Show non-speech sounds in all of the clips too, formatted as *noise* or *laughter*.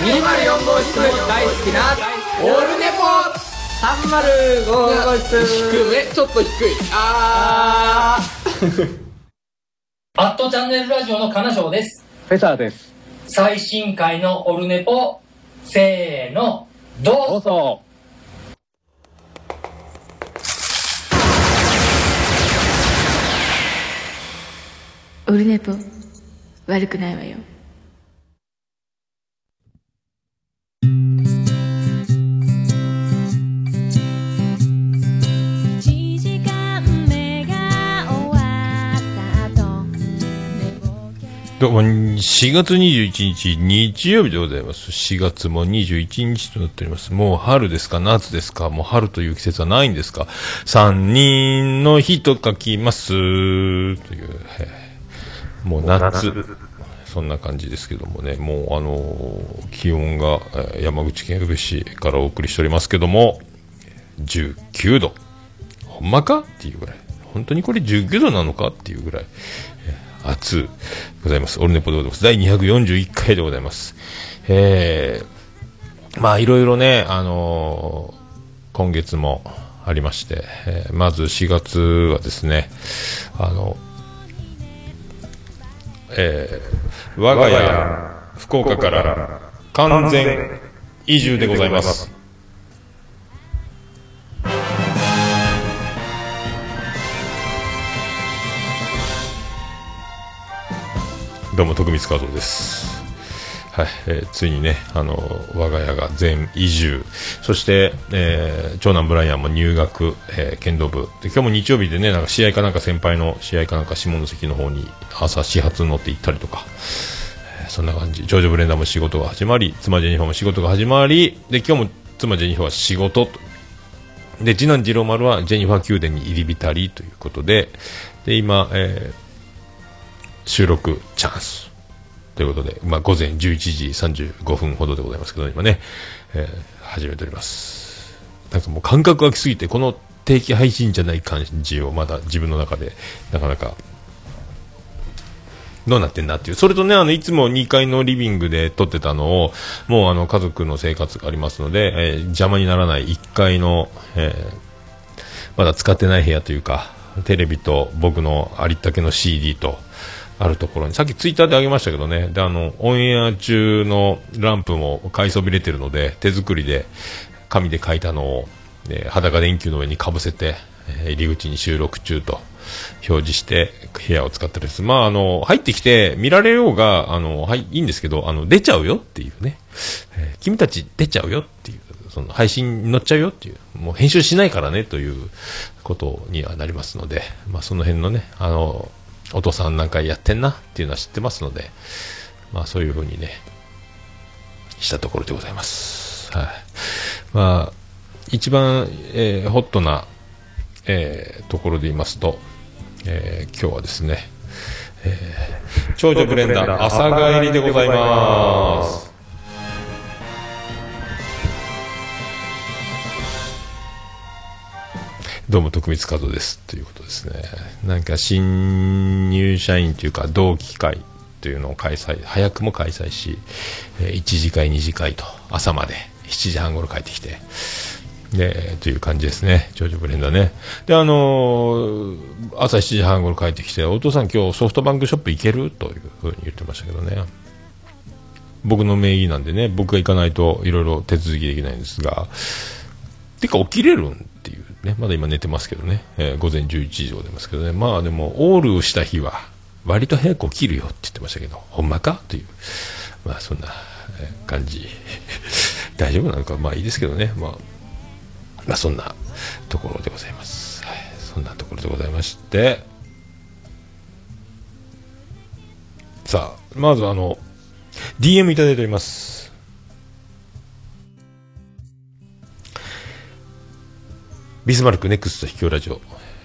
204号室大好きなオルネポ。305号室。低め。ちょっと低い。あ *laughs* アットチャンネルラジオの金賞です。フェザーです。最新回のオルネポ、せーの、どうぞ。どうぞ。オルネポ。悪くないわよどうも、4月21日、日曜日でございます。4月も21日となっております。もう春ですか？夏ですか？もう春という季節はないんですか？三人の日と書きます。という、もう夏。そんな感じですけどもね、もうあのー気温が、山口県宇部市からお送りしておりますけども、19度。ほんまか？っていうぐらい。本当にこれ19度なのか？っていうぐらい。暑うございます。オルネポでございます。第241回でございます。えー、まあいろいろね、あのー今月もありまして、えーまず4月はですね、あの、えー、我が家、福岡から完全移住でございます。どうも徳光和夫です。はい、えーついにね、あの我が家が全移住、そして、えー長男ブライアンも入学、えー剣道部。で、今日も日曜日でね、なんか試合かなんか先輩の試合かなんか下関の方に朝始発に乗って行ったりとか、えーそんな感じ、ジョジブレンダーも仕事が始まり、妻ジェニファーも仕事が始まり、で今日も妻ジェニファーは仕事と。で次男次郎丸はジェニファー宮殿に入り浸りということで。で今、えー収録チャンスということで、まあ、午前11時35分ほどでございますけど、今ね、えー始めておりますなんかもう感覚がきすぎてこの定期配信じゃない感じをまだ自分の中でなかなかどうなってんだっていう。それとね、あの、いつも2階のリビングで撮ってたのを、もうあの、家族の生活がありますので、えー邪魔にならない1階の、えーまだ使ってない部屋というか、テレビと僕のありったけの CD と、あるところに、さっきツイッターであげましたけどね、で、あの、オンエア中のランプも買いそびれてるので、手作りで、紙で書いたのを、えー裸電球の上にかぶせて、えー入り口に収録中と表示して部屋を使ってるんです。まあ、あの、入ってきて見られようが、あの、はい、いいんですけど、あの、出ちゃうよっていうね、えー君たち出ちゃうよっていう、その配信に乗っちゃうよっていう、もう編集しないからねということにはなりますので、まあ、その辺のね、あの、お父さんなんかやってんなっていうのは知ってますので、まあ、そういうふうにね、したところでございます。はい。まあ、一番、えーホットな、えーところで言いますと、えー今日はですね、えー長女ブレンダー朝帰りでございます。どうも徳光和夫ですということですね。なんか新入社員というか同期会というのを開催、早くも開催し、1次会、2次会と朝まで7時半頃帰ってきて、で、という感じですね。ジョージブレンダーね。で、あのー朝7時半頃帰ってきて、お父さん今日ソフトバンクショップ行ける？というふうに言ってましたけどね。僕の名義なんでね、僕が行かないといろいろ手続きできないんですが、てか起きれるんね、まだ今寝てますけどね、えー午前11時でございますけどね、まあでも、オールした日は、割と早く起きるよって言ってましたけど、ほんまか？という、まあそんな感じ、*laughs* 大丈夫なのか、まあいいですけどね、まあ、まあそんなところでございます。はい、そんなところでございまして、さあ、まずあの、DM いただいております。ビスマルクネクスト秘境ラジオ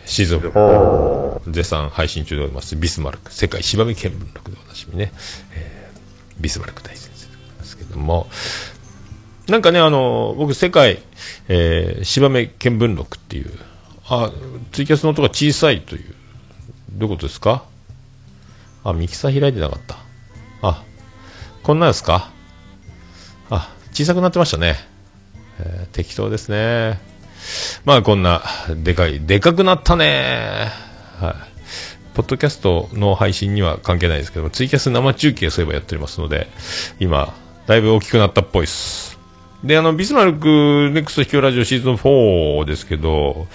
シーズン4絶賛配信中でございますビスマルク世界芝見見聞録でおなじみね、えービスマルク大先生でございますけども。なんかねあの僕世界、えー、芝目見聞録っていうあツイキャスの音が小さいというどういうことですか？あミキサー開いてなかった。あこんなんですか？小さくなってましたね。えー適当ですね。まあこんな、でかい、でかくなったねはい。ポッドキャストの配信には関係ないですけども、ツイキャス生中継そういえばやっておりますので、今、だいぶ大きくなったっぽいです。で、あの、ビスマルクネクスト秘境ラジオシーズン4ですけど、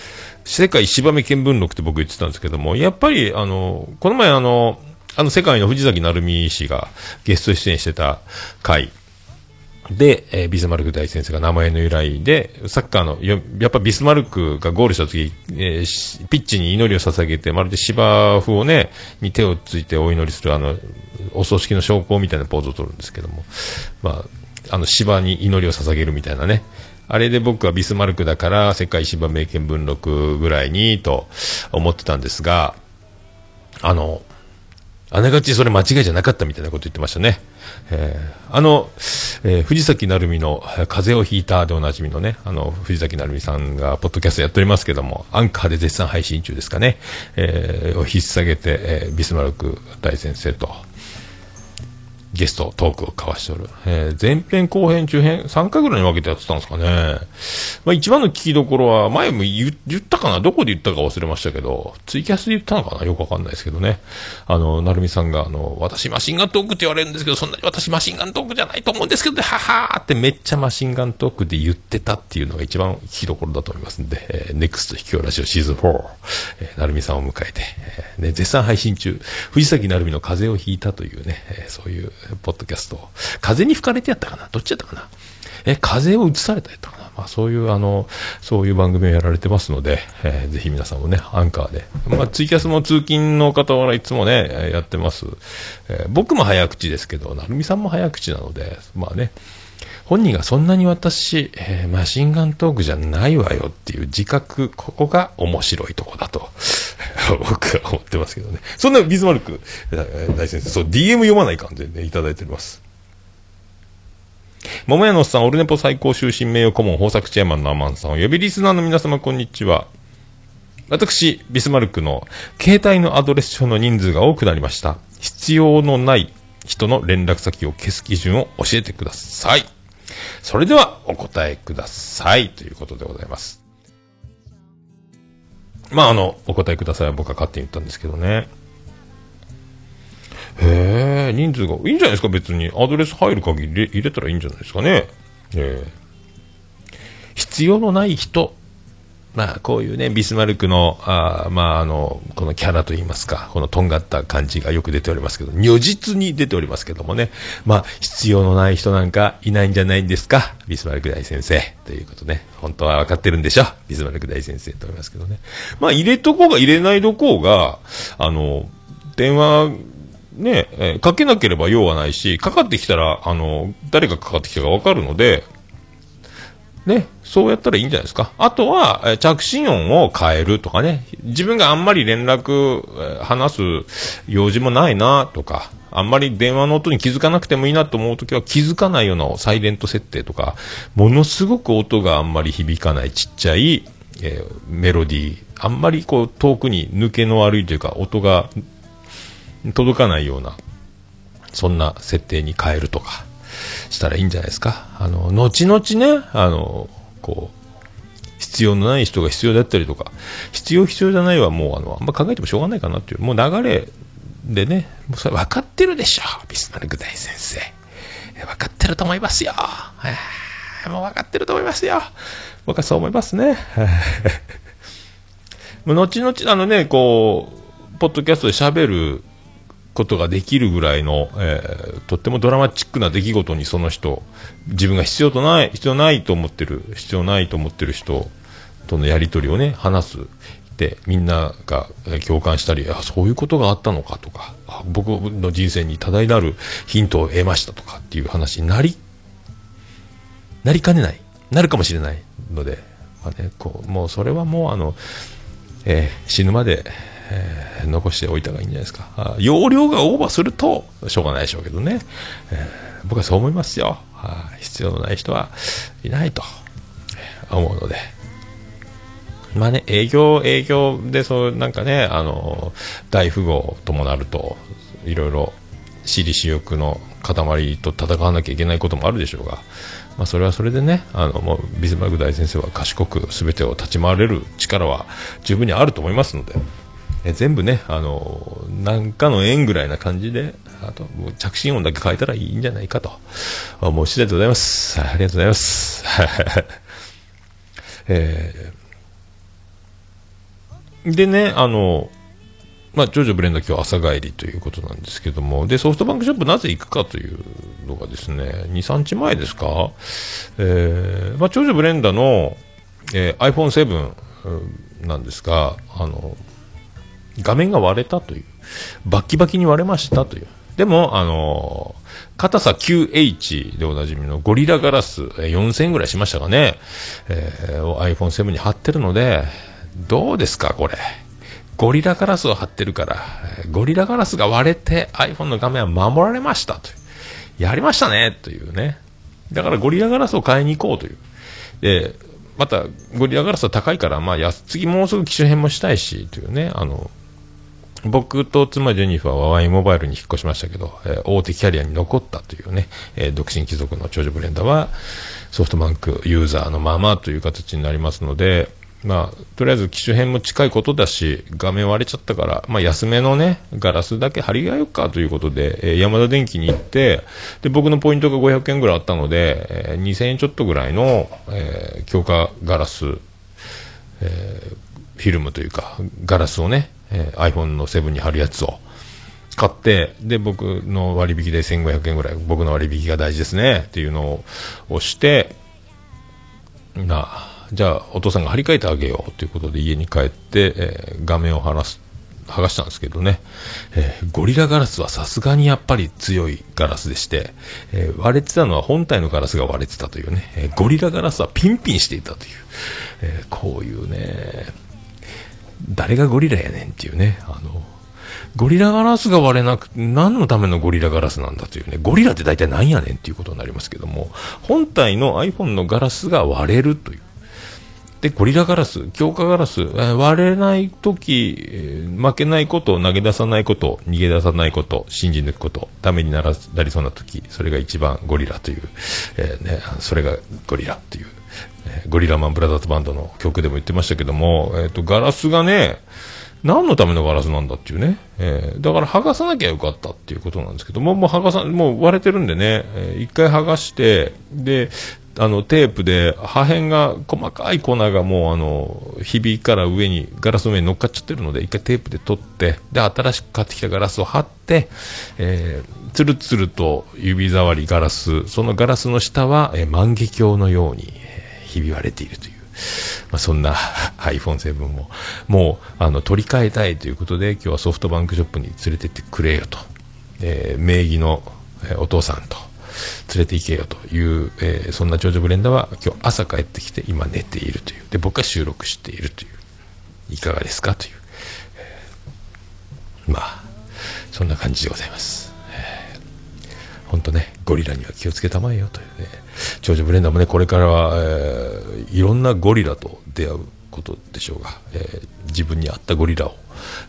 世界芝目見聞録って僕言ってたんですけども、やっぱり、あの、この前あの、あの世界の藤崎成美氏がゲスト出演してた回で、えービスマルク大先生が名前の由来で、サッカーの、やっぱビスマルクがゴールした時、えーピッチに祈りを捧げて、まるで芝生をね、に手をついてお祈りする、あの、お葬式の証拠みたいなポーズを取るんですけども、まあ、あの芝に祈りを捧げるみたいなね。あれで僕はビスマルクだから世界芝名見聞録ぐらいにと思ってたんですが、あの、あながちそれ間違いじゃなかったみたいなこと言ってましたね。えーあの、えー藤崎成美の風邪をひいたでおなじみのね、あの、藤崎成美さんがポッドキャストやっておりますけども、アンカーで絶賛配信中ですかね、えーを引っ提げて、えービスマルク大先生と、ゲスト、トークを交わしておる。えー前編、後編、中編、3回ぐらいに分けてやってたんですかね。まあ一番の聞きどころは、前も言ったかな？どこで言ったか忘れましたけど、ツイキャスで言ったのかな？よくわかんないですけどね。あの、なるみさんが、あの、私マシンガントークって言われるんですけど、そんなに私マシンガントークじゃないと思うんですけど、ははーってめっちゃマシンガントークで言ってたっていうのが一番聞きどころだと思いますんで、えー、ネクスト秘境ラジオシーズン4、えーなるみさんを迎えて、えーね、絶賛配信中、藤崎なるみの風邪をひいたというね、えーそういうポッドキャスト、風に吹かれてやったかな？どっちやったかな？え、風を映されたやったかな？まあそういうあの、そういう番組をやられてますので、えーぜひ皆さんもね、アンカーで。まあツイキャスも通勤の方はいつもね、やってます。えー僕も早口ですけど、なるみさんも早口なので、まあね、本人がそんなに私、えーマシンガントークじゃないわよっていう自覚、ここが面白いとこだと、*laughs* 僕は思ってますけどね。そんなビズマルク大先生、そう、DM 読まないかんでね、いただいております。桃屋のおっさん、オルネポ最高終身名誉顧問豊作チェアマンのアマンさん、およびリスナーの皆様、こんにちは。私、ビスマルクの携帯のアドレス帳の人数が多くなりました。必要のない人の連絡先を消す基準を教えてください。それではお答えください。ということでございます。まあ、あの、お答えくださいは僕は勝手に言ったんですけどね。へえ、人数が、いいんじゃないですか、別に。アドレス入る限り入れ入れたらいいんじゃないですかね。ええ必要のない人。まあ、こういうね、ビスマルクの、あまあ、あの、このキャラといいますか、このとんがった感じがよく出ておりますけど、如実に出ておりますけどもね、まあ、必要のない人なんかいないんじゃないんですか、ビスマルク大先生。ということね、本当は分かってるんでしょ、ビスマルク大先生と思いますけどね。まあ、入れとこうが入れないどこうが、あの、電話、ね、えかけなければ用はないし、かかってきたら、あの、誰がかかってきたかわかるので、ね、そうやったらいいんじゃないですか。あとは、え着信音を変えるとかね、自分があんまり連絡、え話す用事もないなとか、あんまり電話の音に気づかなくてもいいなと思うときは気づかないようなサイレント設定とか、ものすごく音があんまり響かないちっちゃい、えーメロディー、あんまりこう遠くに抜けの悪いというか、音が届かないような、そんな設定に変えるとか、したらいいんじゃないですか。あの、後々ね、あの、こう、必要のない人が必要だったりとか、必要必要じゃないはもう、あの、あんま考えてもしょうがないかなっていう、もう流れでね、もうそれ分かってるでしょ、ビスマルク大先生。分かってると思いますよ。もう分かってると思いますよ。僕はそう思いますね。*laughs* もう後々、あのね、こう、ポッドキャストで喋ることができるぐらいの、えーとってもドラマチックな出来事にその人、自分が必要とない、必要ないと思ってる、必要ないと思ってる人とのやりとりをね、話す。で、みんなが共感したり、あ、そういうことがあったのかとか、あ僕の人生に多大なるヒントを得ましたとかっていう話になり、なりかねない。なるかもしれないので、まあね、こう、もうそれはもうあの、えー死ぬまで、えー残しておいた方がいいんじゃないですか。容量がオーバーすると、しょうがないでしょうけどね。えー僕はそう思いますよ。必要のない人はいないと思うので。まあね、営業、営業でそう、なんかね、あの、大富豪ともなると、いろいろ、私利私欲の塊と戦わなきゃいけないこともあるでしょうが、まあ、それはそれでねあのもうビスマルク大先生は賢く全てを立ち回れる力は十分にあると思いますので。え全部ね、あのなんかの縁ぐらいな感じで、あと、もう着信音だけ変えたらいいんじゃないかと思う次第でございます。ありがとうございます。*laughs* えーでね、あの、まあ、ジョジョブレンダ今日朝帰りということなんですけども、で、ソフトバンクショップなぜ行くかというのがですね、2、3日前ですか、えーまあ、ジョジョブレンダの、えー iPhone7 なんですが、あの、画面が割れたという、バッキバキに割れましたという。でも、あのー硬さ 9H でおなじみのゴリラガラス、4000円ぐらいしましたかね、えーを iPhone7 に貼ってるので、どうですか、これ。ゴリラガラスを貼ってるから、ゴリラガラスが割れて iPhone の画面は守られましたと。やりましたねというね。だからゴリラガラスを買いに行こうという。で、また、ゴリラガラスは高いから、まあ、や次もうすぐ機種変もしたいし、というね、あの、僕と妻ジェニファーはワインモバイルに引っ越しましたけど、えー大手キャリアに残ったというね、えー独身貴族の長女ブレンダーはソフトバンクユーザーのままという形になりますので、まあ、とりあえず機種変も近いことだし、画面割れちゃったから、まあ、安めのね、ガラスだけ貼り替えようかということで、えーヤマダ電機に行って、で、僕のポイントが500円ぐらいあったので、えー2000円ちょっとぐらいの、えー強化ガラス、フィルムというか、ガラスをね、えー iPhone の7に貼るやつを買って、で、僕の割引で1500円ぐらい、僕の割引が大事ですね、っていうのを押して、なあ、じゃあ、お父さんが張り替えてあげようということで家に帰って、えー画面を剥がす、剥がしたんですけどね、えーゴリラガラスはさすがにやっぱり強いガラスでして、えー割れてたのは本体のガラスが割れてたというね、えゴリラガラスはピンピンしていたという、えこういうね、誰がゴリラやねんっていうね、あの、ゴリラガラスが割れなく、何のためのゴリラガラスなんだというね、ゴリラって大体何やねんっていうことになりますけども、本体の iPhone のガラスが割れるという。で、ゴリラガラス、強化ガラス、割れないとき、負けないこと、投げ出さないこと、逃げ出さないこと、信じ抜くこと、ためにならなりそうなとき、それが一番ゴリラという、えーね、それがゴリラっていう、ゴリラマンブラザーズバンドの曲でも言ってましたけども、えっ、と、ガラスがね、何のためのガラスなんだっていうね。えーだから剥がさなきゃよかったっていうことなんですけども、もう剥がさ、もう割れてるんでね、えー一回剥がして、で、あの、テープで破片が、細かい粉がもうあの、ひびから上に、ガラスの上に乗っかっちゃってるので、一回テープで取って、で、新しく買ってきたガラスを貼って、えー、つるつると指触りガラス、そのガラスの下は、えー万華鏡のように、ひび割れているという。まあ、そんな iPhone7 も、もう、あの、取り替えたいということで、今日はソフトバンクショップに連れてってくれよと。えー名義の、えお父さんと連れて行けよという、えーそんな長女ブレンダーは今日朝帰ってきて今寝ているという。で、僕は収録しているという。いかがですかという。えーまあ、そんな感じでございます。本当ね、ゴリラには気をつけたまえよというね、長女ブレンダーもね、これからは、えーいろんなゴリラと出会うことでしょうが、えー自分に合ったゴリラを、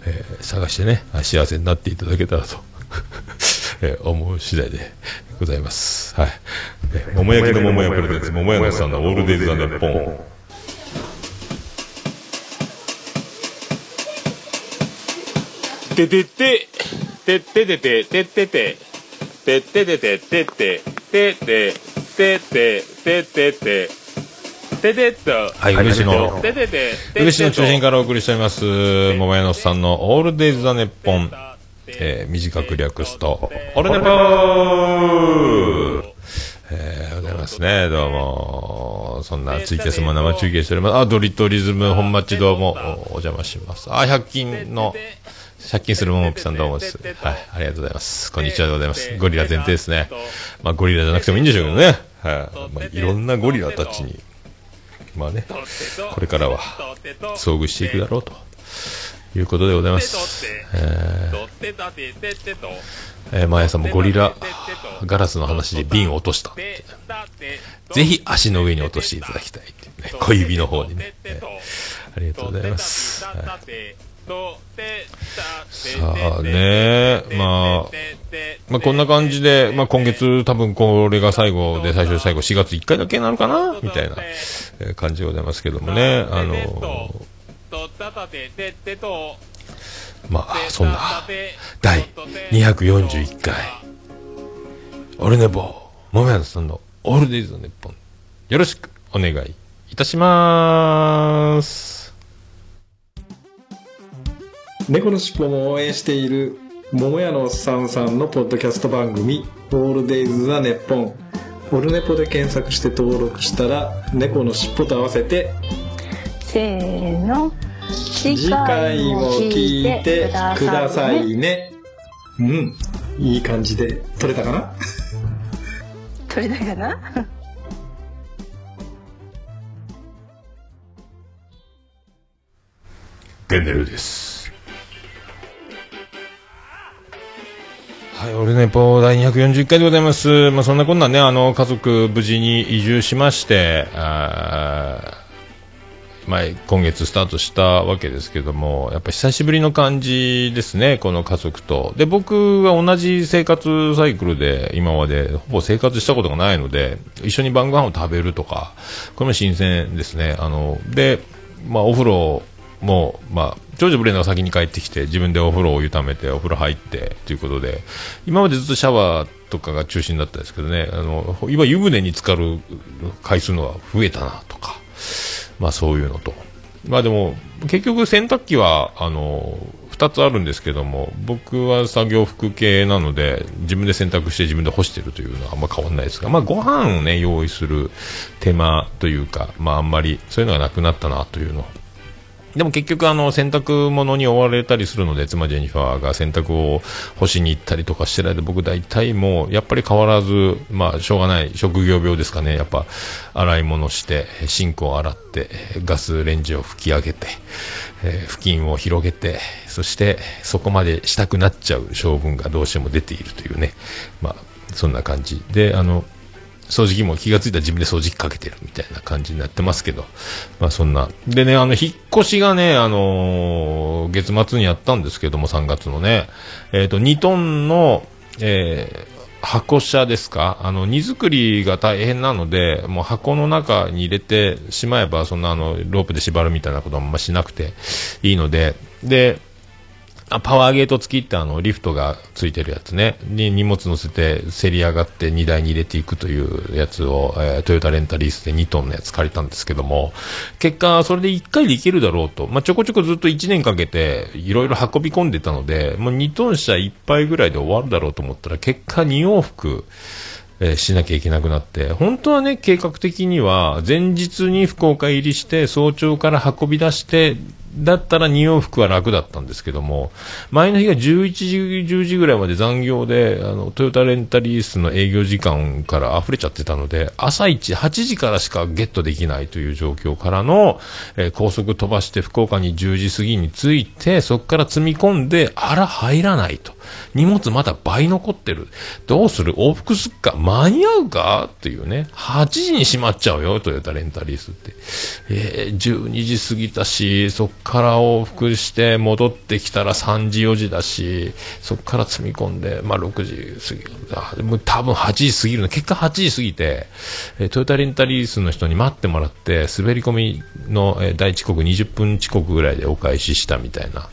えー探してね、幸せになっていただけたらと、*laughs* えー思う次第でございます。はい。えー桃焼きの桃屋プレゼンツ、桃屋のさんのオールデイズ・ザ・ネッポン。ててて、てててて、ててて、てててて、てて、てて、てて、ててて、ててと。はい、漆の、ててて、漆の中心からお送りしております、桃屋のさんのオールデイズ・ザ・ネッポン。えー短く略すと、オルネポーえー、ございますね。どうも。そんなツイキャスも生中継しております。あ、ドリトリズム本町どうもおお邪魔します。あ、100均の、借金するももぴさんどうもです。はい、ありがとうございます。こんにちはでございます。ゴリラ前提ですね。まあ、ゴリラじゃなくてもいいんでしょうけどね。はい。まあ、いろんなゴリラたちに、まあね、これからは遭遇していくだろうということでございます。えーえー、毎朝もゴリラガラスの話で瓶を落とした。ぜひ足の上に落としていただきたいね。小指の方にね。えーありがとうございます。はいさあね、まあ、まあ、こんな感じで、まあ、今月多分これが最後で最初で最後4月1回だけになるかな？みたいな感じでございますけどもね。あのまあ、そんな、第241回、オルネポ、もめやさんのオールデイズの日本、よろしくお願いいたします。猫のしっぽも応援している桃屋のおっさんさんのポッドキャスト番組「オールデイズ・ザ・ネッポン」オルネポで検索して登録したら猫のしっぽと合わせてせーの次回も聞いてくださいね。うん。いい感じで撮れたかな？*laughs* 取れたかな？ゲンデルです。はい、俺ね、ポ第241回でございます。まあ、そんなこんなね、あの、家族無事に移住しまして、あまあ、今月スタートしたわけですけども、やっぱ久しぶりの感じですね、この家族と。で、僕は同じ生活サイクルで今までほぼ生活したことがないので、一緒に晩ご飯を食べるとか、これも新鮮ですね。あの、で、まあ、お風呂もう、まあ、長女ブレンダーが先に帰ってきて、自分でお風呂を湯ためて、お風呂入って、ということで、今までずっとシャワーとかが中心だったんですけどね、あの、今湯船に浸かる回数のが増えたな、とか、まあそういうのと。まあでも、結局洗濯機は、あの、二つあるんですけども、僕は作業服系なので、自分で洗濯して自分で干してるというのはあんま変わらないですが、まあご飯をね、用意する手間というか、まああんまりそういうのがなくなったなというのでも結局あの洗濯物に追われたりするので妻ジェニファーが洗濯を干しに行ったりとかしてる間僕大体もうやっぱり変わらずまあしょうがない職業病ですかね。やっぱ洗い物してシンクを洗ってガスレンジを吹き上げて、えー布巾を広げてそしてそこまでしたくなっちゃう性分がどうしても出ているというね。まあそんな感じ。であの掃除機も気がついたら自分で掃除機かけてるみたいな感じになってますけど、まあそんな。でね、あの、引っ越しがね、あのー月末にやったんですけども、3月のね、えっ、と、2トンの、えー箱車ですか？あの、荷造りが大変なので、もう箱の中に入れてしまえば、そんなあの、ロープで縛るみたいなことはあんましなくていいので、で、あパワーゲート付きってあのリフトがついてるやつね。に荷物乗せてせり上がって荷台に入れていくというやつを、えートヨタレンタリースで2トンのやつ借りたんですけども。結果それで1回でいけるだろうと、まあ、ちょこちょこずっと1年かけていろいろ運び込んでたのでもう2トン車1杯ぐらいで終わるだろうと思ったら結果2往復えーしなきゃいけなくなって、本当はね、計画的には、前日に福岡入りして、早朝から運び出して、だったら2往復は楽だったんですけども、前の日が11時、10時ぐらいまで残業で、あの、トヨタレンタリースの営業時間から溢れちゃってたので、朝一8時からしかゲットできないという状況からの、えー高速飛ばして福岡に10時過ぎに着いて、そこから積み込んで、あら、入らないと。荷物まだ倍残ってる。どうする？往復すっか？間に合うか？っていうね。8時に閉まっちゃうよ、トヨタレンタリースって。えー、12時過ぎたし、そっから往復して戻ってきたら3時4時だし、そっから積み込んで、まあ6時過ぎる。あでも多分8時過ぎるの。結果8時過ぎて、えトヨタレンタリースの人に待ってもらって、滑り込みの、えー第遅刻20分遅刻ぐらいでお返ししたみたいな。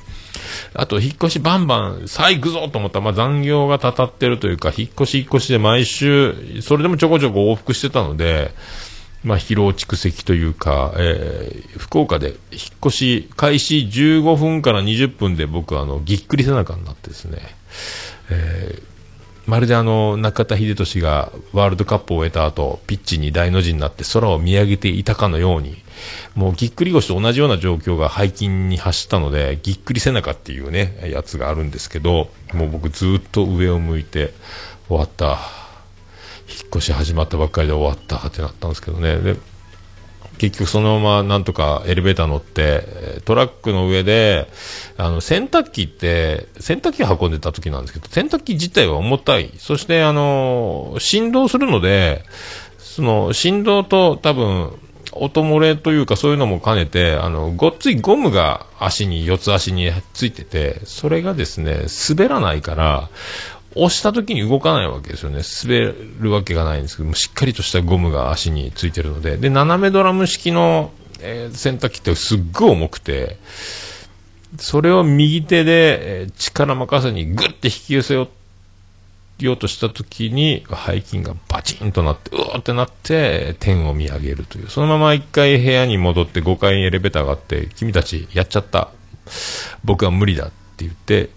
あと、引っ越しバンバン、さあ行くぞと思った。ら、まあ残業がたたってるというか、引っ越し引っ越しで毎週、それでもちょこちょこ往復してたので、まあ疲労蓄積というか、えー福岡で引っ越し開始15分から20分で僕はあの、ぎっくり背中になってですね、えーまるであの、中田秀俊がワールドカップを終えた後、ピッチに大の字になって空を見上げていたかのように、もうぎっくり腰と同じような状況が背筋に走ったので、ぎっくり背中っていうね、やつがあるんですけど、もう僕ずっと上を向いて、終わった。引っ越し始まったばっかりで終わったってなったんですけどね。で結局そのままなんとかエレベーター乗って、トラックの上で、あの、洗濯機って、洗濯機運んでた時なんですけど、洗濯機自体は重たい。そして、あの、振動するので、その、振動と多分、音漏れというかそういうのも兼ねて、あの、ごっついゴムが足に、四つ足についてて、それがですね、滑らないから、押した時に動かないわけですよね。滑るわけがないんですけども、しっかりとしたゴムが足についてるので。で、斜めドラム式の、えー洗濯機ってすっごい重くて、それを右手で、えー力任せにグッて引き寄せようとした時に、背筋がバチンとなって、うおってなって、天を見上げるという。そのまま一回部屋に戻って5階にエレベーターがあって、君たちやっちゃった。僕は無理だって言って、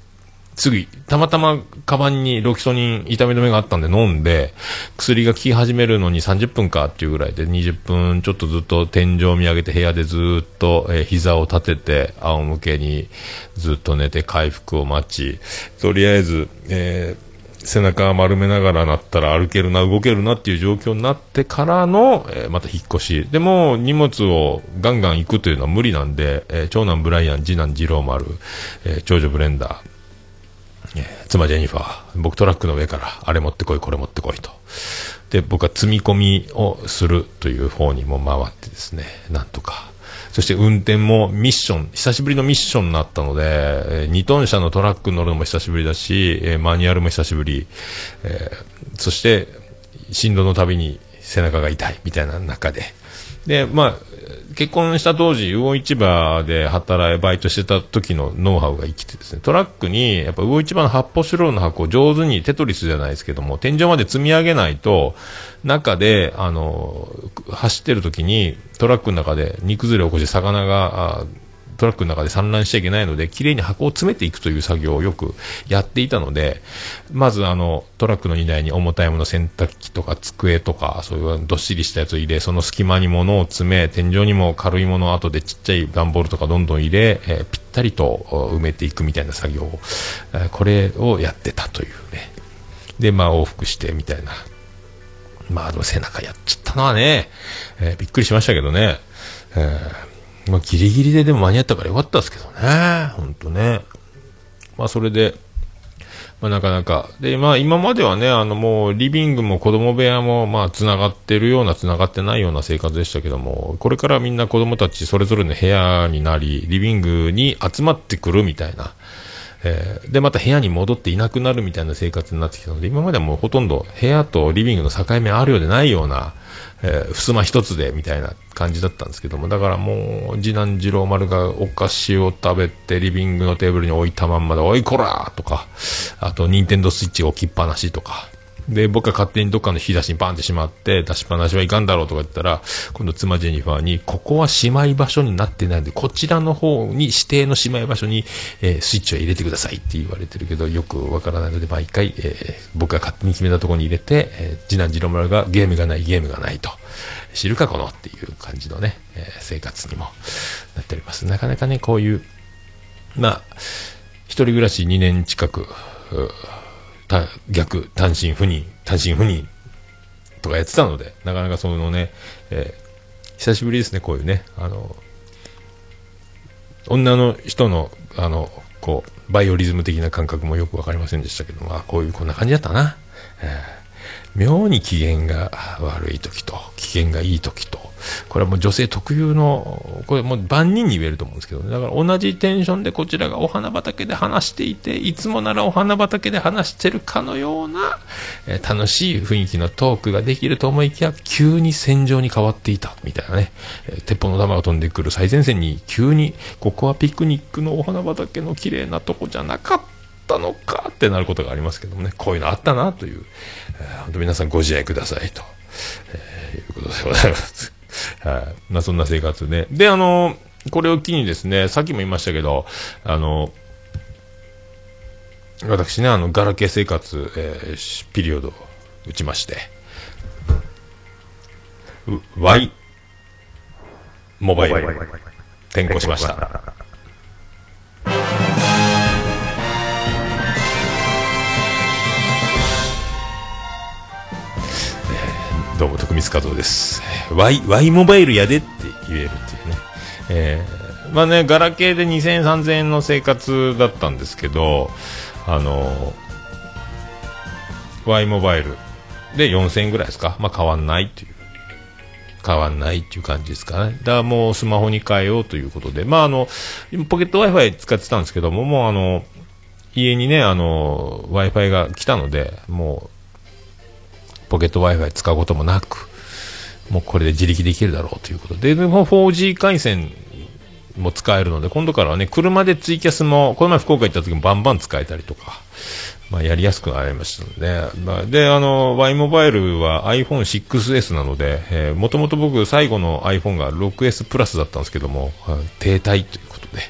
次、たまたまカバンにロキソニン痛み止めがあったんで飲んで、薬が効き始めるのに30分かっていうぐらいで20分ちょっとずっと天井を見上げて部屋でずっと、えー膝を立てて仰向けにずっと寝て回復を待ち、とりあえず、えー背中丸めながらなったら歩けるな、動けるなっていう状況になってからの、えーまた引っ越し。でも、荷物をガンガン行くというのは無理なんで、えー長男ブライアン、次男次郎丸、えー長女ブレンダー、え妻ジェニファー、僕トラックの上から、あれ持ってこい、これ持ってこいと。で、僕は積み込みをするという方にも回ってですね、なんとか。そして運転もミッション、久しぶりのミッションになったので、え2トン車のトラック乗るのも久しぶりだし、えーマニュアルも久しぶり、えーそして、振動のたびに背中が痛いみたいな中で。で、まあ、結婚した当時、魚市場で働い、バイトしてた時のノウハウが生きてですね、トラックに、やっぱ魚市場の発泡スチロールの箱を上手にテトリスじゃないですけども、天井まで積み上げないと、中で、あの、走ってる時に、トラックの中で煮崩れを起こして魚が、トラックの中で散乱しちゃいけないので、綺麗に箱を詰めていくという作業をよくやっていたので、まずあの、トラックの荷台に重たいもの、洗濯機とか机とか、そういうどっしりしたやつを入れ、その隙間に物を詰め、天井にも軽いもの後でちっちゃい段ボールとかどんどん入れ、えーぴったりと埋めていくみたいな作業を、えこれをやってたというね。で、まあ往復してみたいな。まあでも背中やっちゃったのはね、えーびっくりしましたけどね。えーまあギリギリででも間に合ったからよかったですけどね。ほんとね。まあそれで、まあなかなか。で、まあ今まではね、あのもうリビングも子供部屋もまあ繋がってるような繋がってないような生活でしたけども、これからみんな子供たちそれぞれの部屋になり、リビングに集まってくるみたいな。えーで、また部屋に戻っていなくなるみたいな生活になってきたので、今まではもうほとんど部屋とリビングの境目あるようでないような、えー、襖一つでみたいな感じだったんですけども、だからもう、次男次郎丸がお菓子を食べて、リビングのテーブルに置いたまんまで、おいこらとか、あと、ニンテンドースイッチ置きっぱなしとか、で、僕が勝手にどっかの引き出しにバンってしまって、出しっぱなしはいかんだろうとか言ったら、今度妻ジェニファーに、ここはしまい場所になってないんで、こちらの方に指定のしまい場所に、えースイッチを入れてくださいって言われてるけど、よくわからないので、毎回、えー僕が勝手に決めたところに入れて、えー次男次郎丸がゲームがない、ゲームがないと。知るかこのっていう感じのね、えー生活にもなっております。なかなかね、こういう、まあ、一人暮らし2年近く、逆、単身赴任、単身赴任とかやってたので、なかなかそのね、えー久しぶりですね、こういうね、あの、女の人の、あの、こう、バイオリズム的な感覚もよくわかりませんでしたけど、まあ、こういう、こんな感じだったな。えー妙に機嫌が悪い時と、機嫌がいい時と、これはもう女性特有の、これもう万人に言えると思うんですけど。だから同じテンションでこちらがお花畑で話していて、いつもならお花畑で話してるかのような、え楽しい雰囲気のトークができると思いきや、急に戦場に変わっていた、みたいなね。え鉄砲の弾が飛んでくる最前線に急に、ここはピクニックのお花畑の綺麗なとこじゃなかったのかってなることがありますけどもね、こういうのあったなという、えー本当皆さんご自愛くださいと、えーいうことでございます。はい。まあそんな生活で。で、あの、これを機にですね、さっきも言いましたけど、あの、私ね、あの、ガラケー生活、えーピリオドを打ちまして、Y モバイル転校しました。どうも、徳光和夫です。Y、Y モバイルやでって言えるっていうね。えーまあね、ガラケーで2000円、3000円の生活だったんですけど、あの、Y モバイルで4000円ぐらいですか？まあ変わんないっていう。変わんないっていう感じですかね。だからもうスマホに変えようということで、まああの、ポケット Wi-Fi 使ってたんですけども、もうあの、家にね、あの、Wi-Fi が来たので、もう、ポケット Wi-Fi 使うこともなく、もうこれで自力できるだろうということで、でも 4G 回線も使えるので、今度からはね、車でツイキャスも、この前福岡行った時もバンバン使えたりとか、まあ、やりやすくなりましたので、まあ、で、あの、Y モバイルは iPhone6S なので、えー、もともと僕最後の iPhone が 6S プラスだったんですけども、停滞ということで、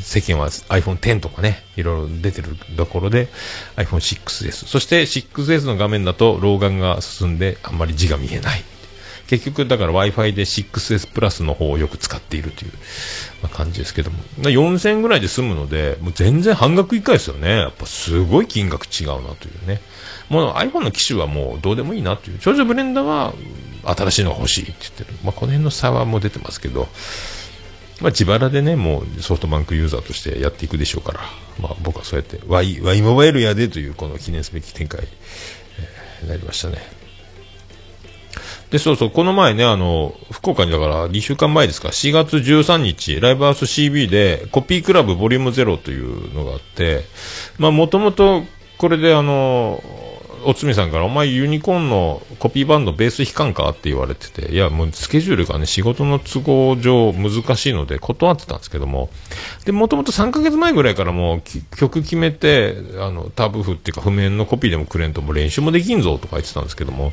世間は iPhone X とかね、いろいろ出てるところで iPhone6S。そして 6S の画面だと老眼が進んであんまり字が見えない。結局だから Wi-Fi で 6S プラスの方をよく使っているという、まあ、感じですけども。4000円ぐらいで済むので、もう全然半額以下ですよね。やっぱすごい金額違うなというね。もう iPhone の機種はもうどうでもいいなという。少女ブレンダーは新しいのが欲しいって言ってる。まあこの辺の差はもう出てますけど、まあ、自腹でね、もうソフトバンクユーザーとしてやっていくでしょうから、まあ、僕はそうやって Y、Y モバイルやでというこの記念すべき展開、えーなりましたね。で、そうそう、この前ね、あの、福岡にだから2週間前ですか、4月13日、ライブハウス CB でコピークラブボリューム0というのがあって、まあ、もともとこれであの、おつみさんから、お前ユニコーンのコピーバンドベース弾かんかって言われてて、いや、もうスケジュールがね、仕事の都合上難しいので断ってたんですけども、で、もともと3ヶ月前ぐらいからもう曲決めて、あの、タブ譜っていうか譜面のコピーでもくれんとも練習もできんぞとか言ってたんですけども、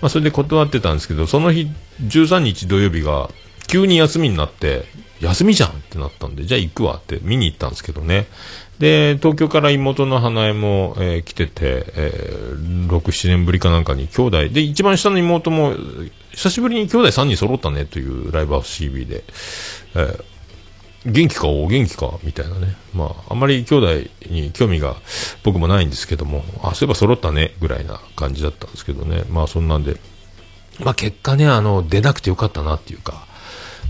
まあそれで断ってたんですけど、その日、13日土曜日が急に休みになって、休みじゃんってなったんで、じゃあ行くわって見に行ったんですけどね。で、東京から妹の花江も、えー来てて、えー、6、7年ぶりかなんかに兄弟、で、一番下の妹も、久しぶりに兄弟3人揃ったねというライブハウス CB で、えー元気かお元気かみたいなね。まあ、あんまり兄弟に興味が僕もないんですけども、あ、そういえば揃ったね、ぐらいな感じだったんですけどね。まあ、そんなんで、まあ、結果ね、あの、出なくてよかったなっていうか、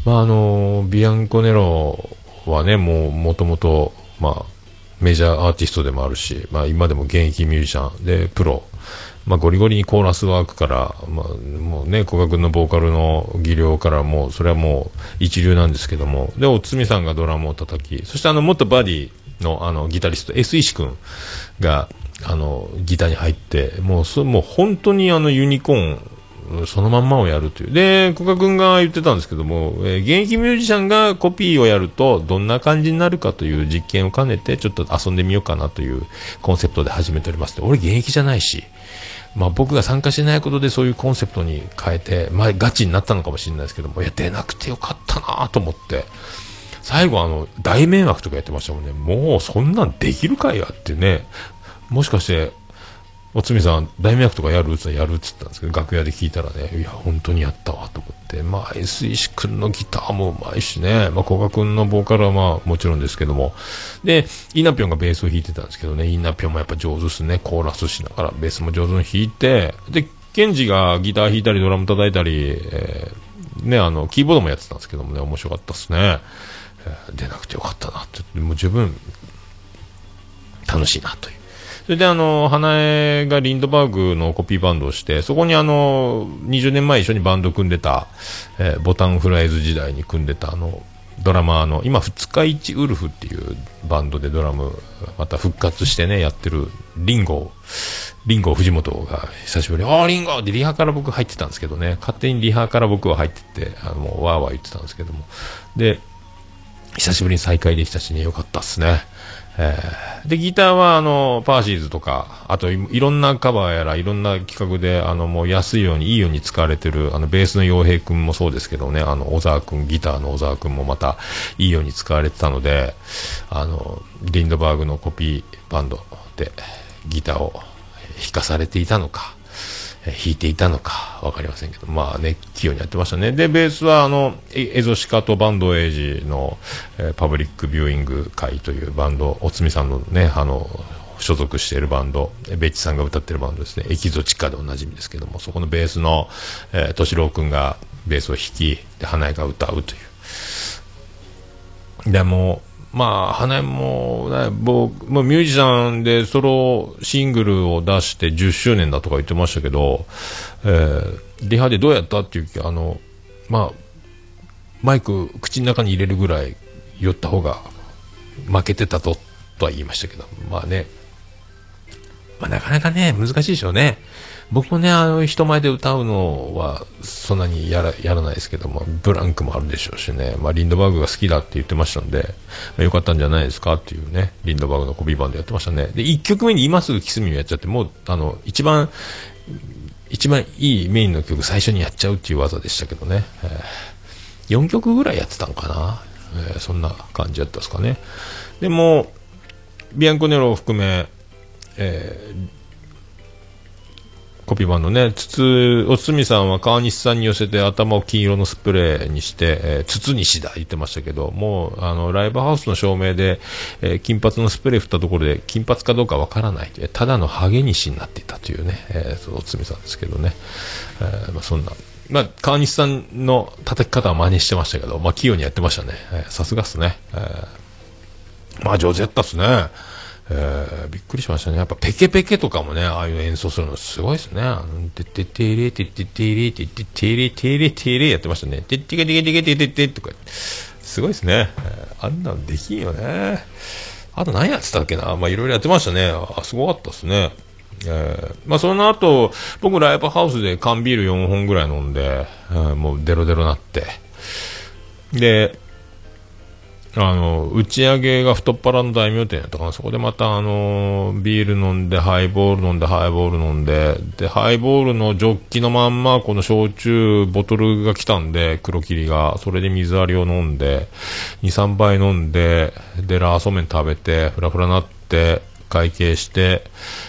まあ、あの、ビアンコネロはね、もう、もともと、まあ、メジャーアーティストでもあるし、まあ、今でも現役ミュージシャンで、プロ、まあ、ゴリゴリにコーラスワークから、まあ、もうね、古賀君のボーカルの技量からもう、それはもう一流なんですけども、で、おつみさんがドラムを叩き、そしてあの、元バディのあの、ギタリスト、S 石君が、あの、ギターに入って、もう、そもう本当にあの、ユニコーン、そのまんまをやるという。で、古賀君が言ってたんですけども、えー現役ミュージシャンがコピーをやると、どんな感じになるかという実験を兼ねて、ちょっと遊んでみようかなというコンセプトで始めておりますで俺現役じゃないし、まあ僕が参加してないことでそういうコンセプトに変えて、まあガチになったのかもしれないですけども、いや、出なくてよかったなと思って、最後あの、大迷惑とかやってましたもんね。もうそんなんできるかいやってね。もしかして、おつみさん、大迷惑とかやる？っつったらやるっつったんですけど、楽屋で聞いたらね、いや、本当にやったわと思って、まあ、S 石くんのギターもうまいしね、まあ、古賀くんのボーカルはまあ、もちろんですけども、で、イナピョンがベースを弾いてたんですけどね、イナピョンもやっぱ上手っすね、コーラスしながら、ベースも上手に弾いて、で、ケンジがギター弾いたり、ドラム叩いたり、えーね、あの、キーボードもやってたんですけどもね、面白かったっすね。えー出なくてよかったなって、もう十分、楽しいなという。それであの、花江がリンドバーグのコピーバンドをして、そこにあの、20年前一緒にバンド組んでた、えーボタンフライズ時代に組んでたあの、ドラマーの、今、二日市ウルフっていうバンドでドラム、また復活してね、やってる、リンゴ、リンゴ藤本が久しぶりに、ああ、リンゴってリハから僕入ってたんですけどね、勝手にリハから僕は入ってて、あの、わーわー言ってたんですけども。で、久しぶりに再会できたしね、よかったっすね。えー。で、ギターは、あの、パーシーズとか、あとい、ろんなカバーやら、いろんな企画で、あの、もう安いように、いいように使われてる、あの、ベースの洋平くんもそうですけどね、あの、小沢くん、ギターの小沢くんもまた、いいように使われてたので、あの、リンドバーグのコピーバンドで、ギターを弾かされていたのか、弾いていたのかわかりませんけど、まあね、器用にやってましたね。で、ベースは、あの、エゾシカとバンドエイジの、えーパブリックビューイング会というバンド、おつみさんのね、あの、所属しているバンド、ベッチさんが歌ってるバンドですね、エキゾチカでおなじみですけども、そこのベースの、えー、敏郎くんがベースを弾き、で、花江が歌うという。でも、まあ、花江も、ね、僕、もうミュージシャンでソロシングルを出して10周年だとか言ってましたけど、えーリハでどうやったっていうあの、まあ、マイク口の中に入れるぐらい寄った方が負けてたぞとは言いましたけど、まあね、まあなかなかね、難しいでしょうね。僕もね、あの、人前で歌うのは、そんなにやら、やらないですけども、ブランクもあるでしょうしね、まあ、リンドバーグが好きだって言ってましたんで、まあ、よかったんじゃないですかっていうね、リンドバーグのコピーバンドやってましたね。で、1曲目に今すぐキスミをやっちゃって、もう、あの、一番、一番いいメインの曲最初にやっちゃうっていう技でしたけどね、えー、4曲ぐらいやってたのかな、えーそんな感じやったですかね。でも、ビアンコネロを含め、えーコピーバンドね、筒、おつみさんは川西さんに寄せて頭を金色のスプレーにして、えー、筒西だ言ってましたけど、もう、あの、ライブハウスの照明で、えー金髪のスプレー振ったところで、金髪かどうかわからないという、ただのハゲ西になっていたというね、えー、そのおつみさんですけどね、えーまあ、そんな、まあ、川西さんの叩き方は真似してましたけど、まあ、器用にやってましたね。さすがっすね。えーまあ、上手やったっすね。えーびっくりしましたね。やっぱペケペケとかもね、ああいう演奏するのすごいですね。あのてっててれてっててれてっててれてれてれやってましたね。てってけてけてけてててとか。すごいですね。あんなのできんよね。あと何やってたっけなまあいろいろやってましたね。あ、すごかったですね。えーまあその後、僕ライブハウスで缶ビール4本ぐらい飲んで、うんもうデロデロなって。で、あの、打ち上げが太っ腹の大名店やったかな。そこでまたあの、ビール飲んで、ハイボール飲んで、ハイボール飲んで、で、ハイボールのジョッキのまんま、この焼酎、ボトルが来たんで、黒霧が、それで水割りを飲んで、2、3杯飲んで、で、ラーソメン食べて、フラフラなって、会計して、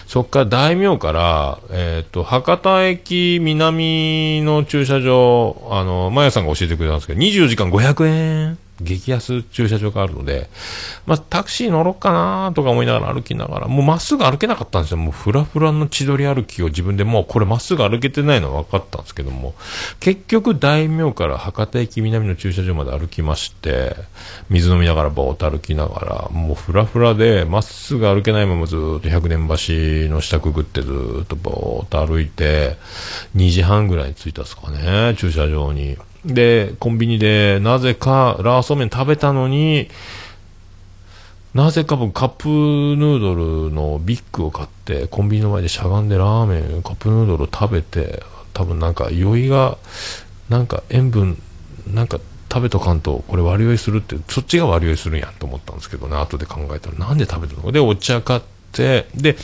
そっから大名から、えっ、と、博多駅南の駐車場、あの、マヤさんが教えてくれたんですけど、24時間500円、激安駐車場があるので、まあ、タクシー乗ろうかなとか思いながら歩きながら、もうまっすぐ歩けなかったんですよ。もうフラフラの千鳥歩きを自分でもうこれまっすぐ歩けてないのは分かったんですけども、結局大名から博多駅南の駐車場まで歩きまして、水飲みながらぼーっと歩きながら、もうフラフラでまっすぐ歩けないままずっと百年橋の下くぐってずっとぼーっと歩いて、2時半ぐらいに着いたですかね、駐車場に。で、コンビニでなぜかラーソーメン食べたのに、なぜか僕カップヌードルのビッグを買って、コンビニの前でしゃがんでラーメン、カップヌードルを食べて、多分なんか酔いが、なんか塩分、なんか食べとかんと、これ割り酔いするって、そっちが割り酔いするんやと思ったんですけどね、後で考えたら、なんで食べたので、お茶買って、で、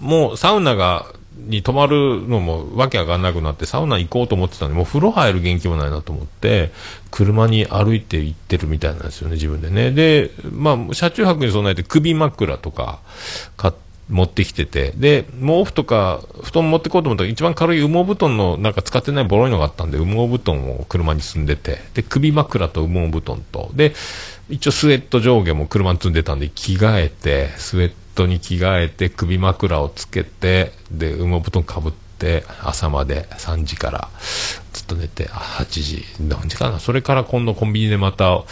もうサウナが、に泊まるのもわけわかんなくなって、サウナ行こうと思ってたんで、もう風呂入る元気もないなと思って、車に歩いて行ってるみたいなんですよね、自分でね。で、まあ、車中泊に備えて首枕とか買っ持ってきてて、で、毛布とか、布団持ってこうと思ったら、一番軽い羽毛布団の、なんか使ってないボロいのがあったんで、羽毛布団を車に積んでて、で、首枕と羽毛布団と、で、一応スウェット上下も車に積んでたんで、着替えて、スウェットに着替えて、首枕をつけて、で、羽毛布団かぶって、朝まで3時からずっと寝て、8時、何時かな、それから今度コンビニでまた、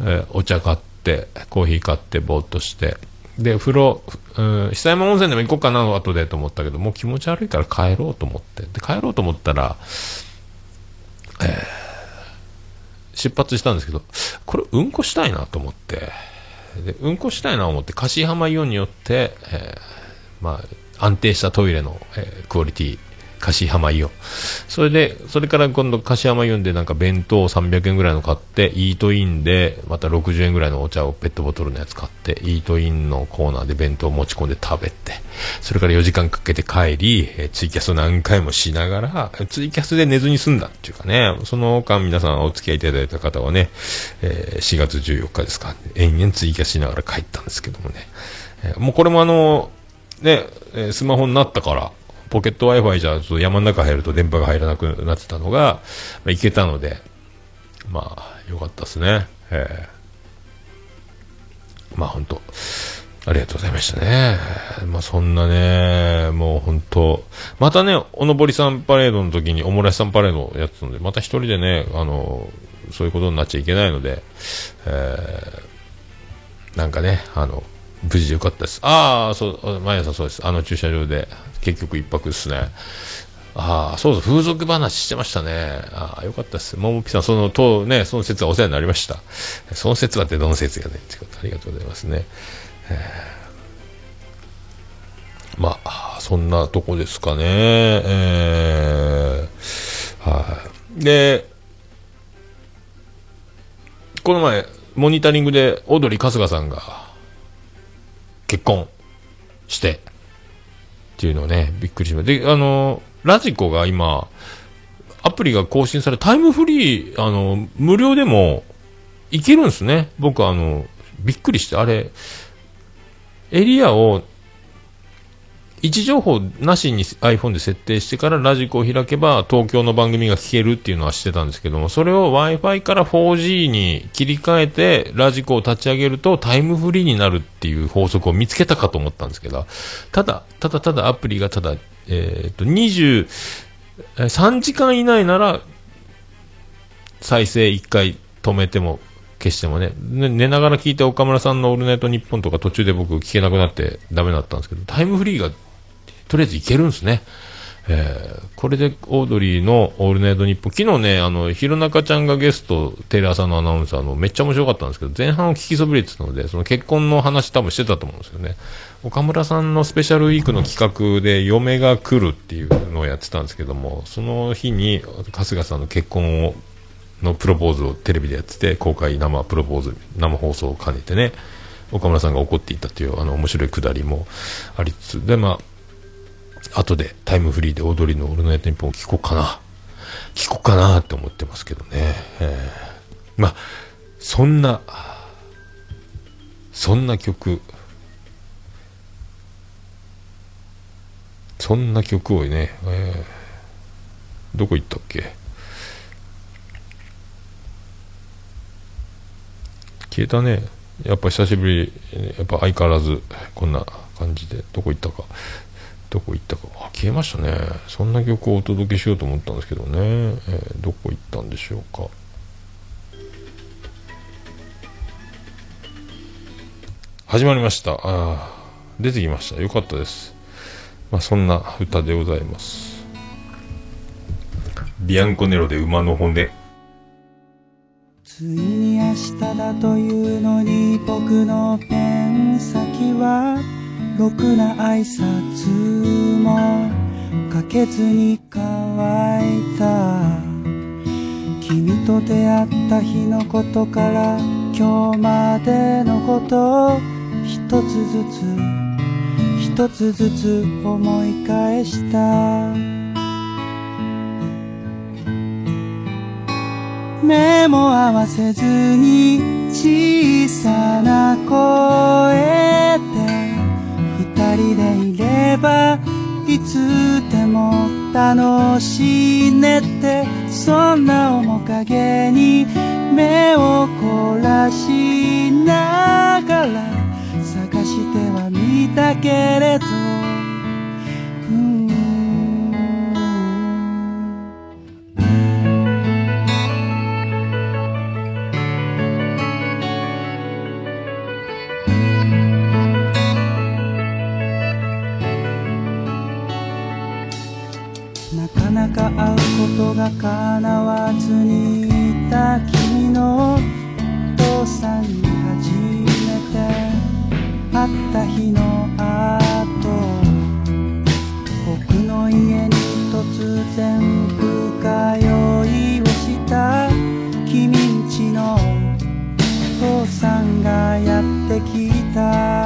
えーお茶買って、コーヒー買って、ぼーっとして、で、風呂、うん、久山温泉でも行こうかな、後でと思ったけど、もう気持ち悪いから帰ろうと思って。で、帰ろうと思ったら、えー出発したんですけど、これ、うんこしたいなと思って、で、うんこしたいな思って、柏浜イオンによって、えーまあ、安定したトイレの、えークオリティ、柏浜イオン。それで、それから今度、柏浜イオンでなんか弁当を300円ぐらいの買って、イートインで、また60円ぐらいのお茶をペットボトルのやつ買って、イートインのコーナーで弁当を持ち込んで食べて、それから4時間かけて帰り、えツイキャスを何回もしながら、ツイキャスで寝ずに済んだっていうかね、その間皆さんお付き合いいただいた方はね、えー4月14日ですか、延々ツイキャスしながら帰ったんですけどもね、えーもうこれもあの、ね、えースマホになったから、ポケット Wi-Fi じゃちょっと山の中入ると電波が入らなくなってたのが、まあ、いけたので、まあ、よかったですね。えーまあ本当、ありがとうございましたね。まあそんなね、もう本当、またね、おのぼりさんパレードの時にオムライスさんパレードをやってたので、また一人でね、あの、そういうことになっちゃいけないので、えーなんかね、あの、無事でよかったです。ああ、そう、毎朝そうです。あの駐車場で、結局一泊ですね。ああ、そうそう、風俗話してましたね。ああ、よかったです。ももぴさん、その、と、ね、その説はお世話になりました。その説はってどの説がね、ってことありがとうございますね。ーまあ、そんなとこですかね。えーはい。で、この前、モニタリングで、オードリー春日さんが、結婚して、っていうのをね、びっくりしました。で、あの、ラジコが今、アプリが更新され、タイムフリー、あの、無料でも、いけるんですね。僕、あの、びっくりして、あれ、エリアを、位置情報なしに iPhone で設定してからラジコを開けば東京の番組が聞けるっていうのはしてたんですけども、それを Wi-Fi から 4G に切り替えてラジコを立ち上げるとタイムフリーになるっていう法則を見つけたかと思ったんですけど、ただ、ただただアプリがただ、えっ、と、23時間以内なら再生1回止めても消してもねね寝ながら聞いて岡村さんの「オールナイトニッポン」とか途中で僕聞けなくなってダメだったんですけどタイムフリーがとりあえずいけるんですね。えーこれでオードリーの「オールナイトニッポン」昨日ね、あの、弘中ちゃんがゲスト、テレ朝のアナウンサーのめっちゃ面白かったんですけど、前半を聞きそびれてたので、その結婚の話多分してたと思うんですよね。岡村さんのスペシャルウィークの企画で嫁が来るっていうのをやってたんですけども、その日に春日さんの結婚をのプロポーズをテレビでやってて、公開生プロポーズ、生放送を兼ねてね、岡村さんが怒っていたという、あの、面白いくだりもありつつ、で、まあ、後でタイムフリーで踊りのオールナイトニッポンを聞こうかな。聞こうかなって思ってますけどね。えーまあ、そんな、そんな曲、そんな曲をね、えーどこ行ったっけ？消えたね。やっぱ久しぶり、やっぱ相変わらずこんな感じで、どこ行ったか。どこ行ったか。あ、消えましたね。そんな曲をお届けしようと思ったんですけどね。えーどこ行ったんでしょうか。始まりました。あ出てきました。よかったです。まあ、そんな歌でございます。ビアンコネロで馬の骨。ついに明日だというのに僕のペン先はろくな挨拶もかけずに乾いた。君と出会った日のことから今日までのことを一つずつ一つずつ思い返した。目も合わせずに小さな声で二人でいればいつでも楽しいねってそんな面影に目を凝らしながら探してはみたけれどことが叶わずにいた君のお父さんに初めて会った日の後僕の家に突然深酔いをした君んちのお父さんがやってきた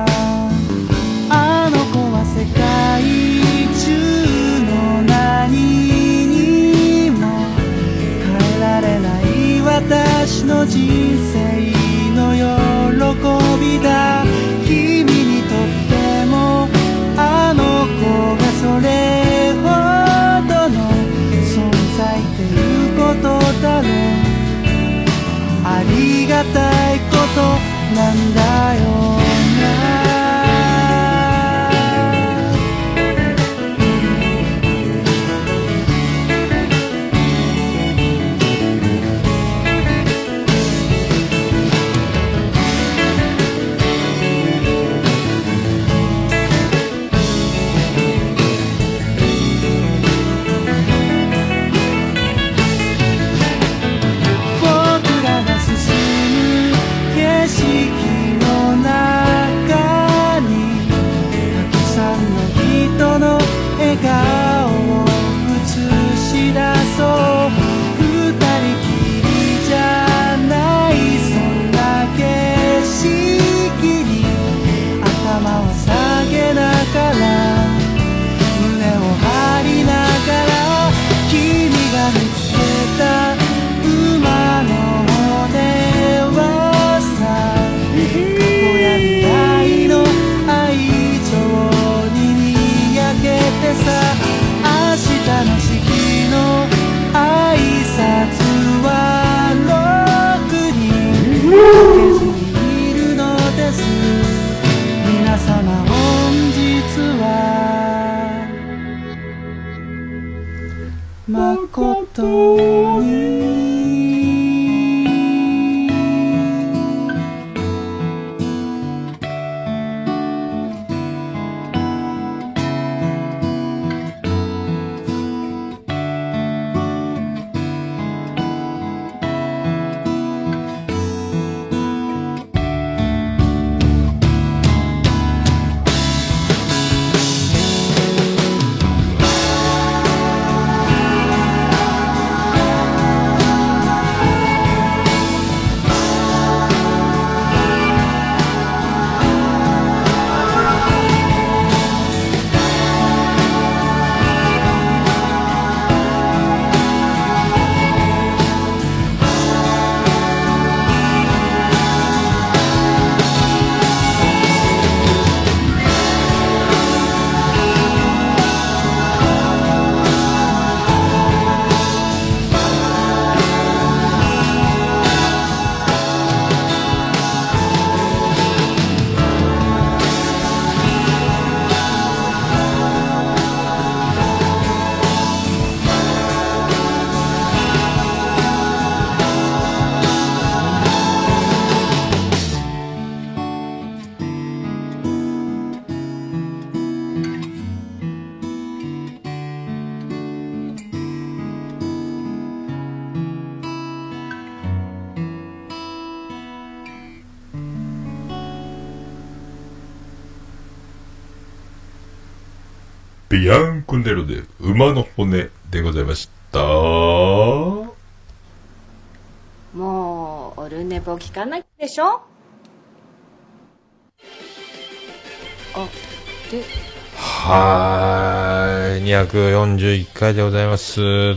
441回でございます。え、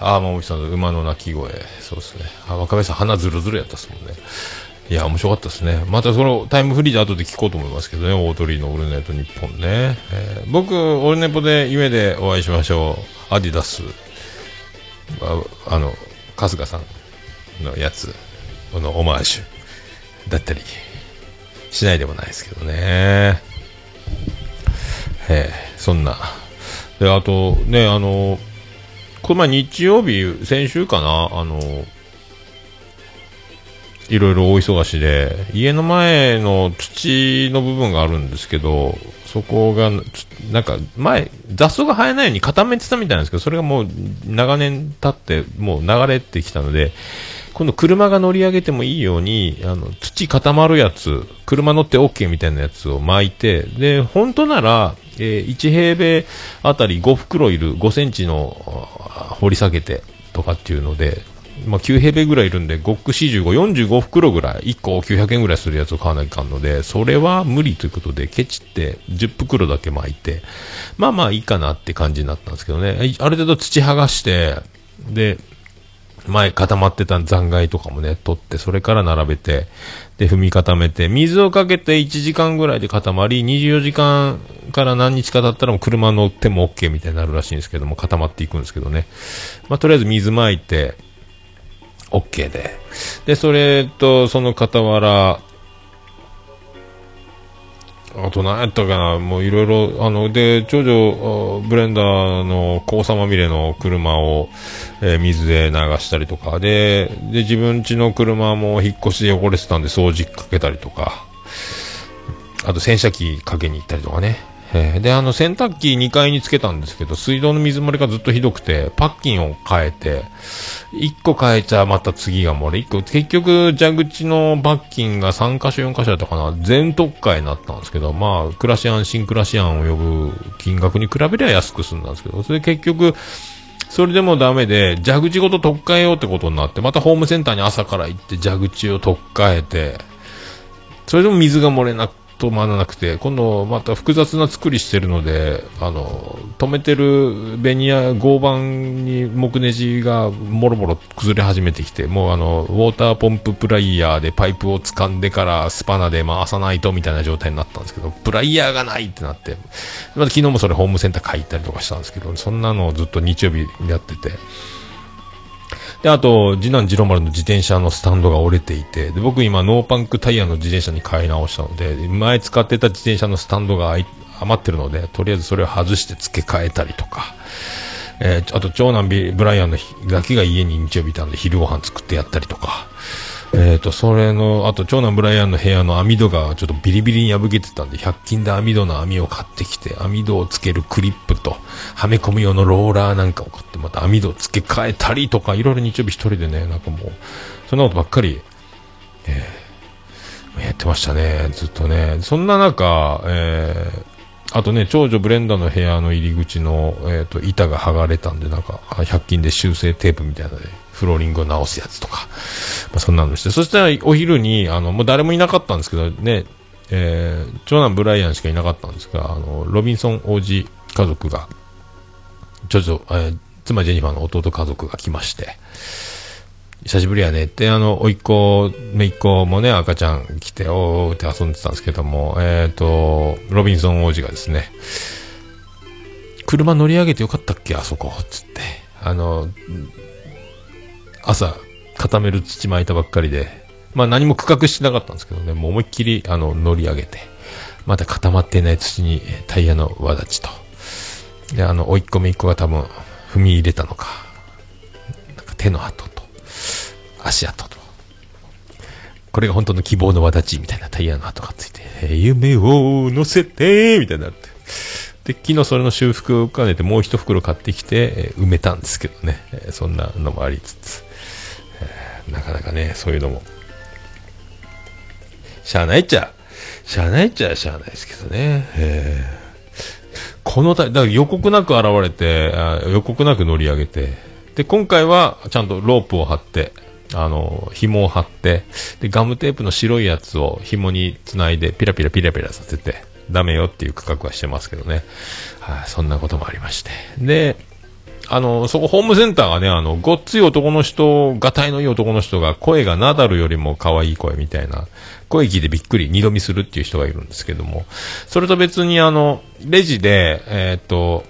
あー、もみさんの馬の鳴き声。そうですね。あ、若林さん鼻ズルズルやったっすもんね。いや、面白かったですね。またそのタイムフリーで後で聞こうと思いますけどね、大鳥のオールナイト日本ね。えー、僕、オールネポで夢でお会いしましょう。アディダス。あの、春日さんのやつ、このオマージュだったり、しないでもないですけどね。えーそんな。で、あと、ね、あの、この前日曜日、先週かな、あの、いろいろ大忙しで、家の前の土の部分があるんですけど、そこが、なんか前、雑草が生えないように固めてたみたいなんですけど、それがもう長年経って、もう流れてきたので、今度車が乗り上げてもいいように、あの、土固まるやつ、車乗って OK みたいなやつを巻いて、で、本当なら、えー1平米あたり5袋いる、5センチの掘り下げてとかっていうので、まあ、9平米ぐらいいるんで、5区45、45袋ぐらい、1個900円ぐらいするやつを買わなきゃいかんので、それは無理ということで、ケチって10袋だけ巻いて、まあまあいいかなって感じになったんですけどね、ある程度土剥がして、で、前固まってた残骸とかもね、取って、それから並べて、で、踏み固めて、水をかけて1時間ぐらいで固まり、24時間から何日か経ったらもう車乗っても OK みたいになるらしいんですけども、固まっていくんですけどね。まあ、とりあえず水まいて、OK で。で、それと、その傍ら、あと何やったかな、もういろいろ、あの、で、長女、ブレンダーの黄砂まみれの車を、えー水で流したりとか、で、で、自分家の車も引っ越しで汚れてたんで掃除かけたりとか、あと洗車機かけに行ったりとかね。で、あの、洗濯機2階につけたんですけど、水道の水漏れがずっとひどくて、パッキンを変えて、1個変えちゃまた次が漏れ、1個、結局、蛇口のパッキンが3箇所4箇所だったかな、全特価になったんですけど、まあ、クラシアン、新クラシアンを呼ぶ金額に比べりゃ安く済んだんですけど、それで結局、それでもダメで、蛇口ごと取っ替えようってことになって、またホームセンターに朝から行って蛇口を取っ替えて、それでも水が漏れなく、止まらなくて、今度また複雑な作りしてるので、あの、止めてるベニヤ、合板に木ネジがもろもろ崩れ始めてきて、もうあの、ウォーターポンププライヤーでパイプを掴んでからスパナで回さないとみたいな状態になったんですけど、プライヤーがないってなって、また昨日もそれホームセンター買い行ったりとかしたんですけど、そんなのをずっと日曜日やってて、で、あと、次男次郎丸の自転車のスタンドが折れていて、で、僕今ノーパンクタイヤの自転車に買い直したので、前使ってた自転車のスタンドが余ってるので、とりあえずそれを外して付け替えたりとか、えーあと長男ビブライアンの日だけが家に日曜日いたんで昼ご飯作ってやったりとか、えっ、と、それの、あと長男ブライアンの部屋の網戸がちょっとビリビリに破けてたんで、100均で網戸の網を買ってきて、網戸をつけるクリップと、はめ込む用のローラーなんかを買って、また網戸を付け替えたりとか、いろいろ日曜日一人でね、なんかもう、そんなことばっかり、えーやってましたね、ずっとね。そんな中、えーあとね、長女ブレンダーの部屋の入り口の、えっ、と、板が剥がれたんで、なんか、100均で修正テープみたいなので、フローリングを直すやつとか、まあ、そんなのして、そしたらお昼に、あの、もう誰もいなかったんですけど、ね、えー長男ブライアンしかいなかったんですが、あの、ロビンソン王子家族が、長女、えー妻ジェニファーの弟家族が来まして、久しぶりやねって、あの、おいっ子、めいっ子もね、赤ちゃん来て、おーって遊んでたんですけども、えっ、と、ロビンソン王子がですね、車乗り上げてよかったっけあそこ、つって。あの、朝、固める土巻いたばっかりで、まあ何も区画してなかったんですけどね、もう思いっきり、あの、乗り上げて、まだ固まっていない土にタイヤの輪立ちと。で、あの、おいっ子めいっ子が多分、踏み入れたのか、なんか手の跡と、足跡と。これが本当の希望の輪立ちみたいなタイヤの跡がついて、えー夢を乗せてみたいになって。で、昨日それの修復を兼ねてもう一袋買ってきて、えー埋めたんですけどね、えーそんなのもありつつ、なかなかね、そういうのも、しゃあないっちゃ、しゃあないっちゃしゃあないですけどね、えー。このた、だから予告なく現れて、あ予告なく乗り上げて、で、今回はちゃんとロープを張って、あの、紐を張って、で、ガムテープの白いやつを紐につないで、ピラピラピラピラさせて、ダメよっていう区画はしてますけどね。はい、そんなこともありまして。で、あの、そこホームセンターがね、あの、ごっつい男の人、がたいのいい男の人が声がナダルよりも可愛い声みたいな、声聞いてびっくり、二度見するっていう人がいるんですけども、それと別にあの、レジで、えーっと、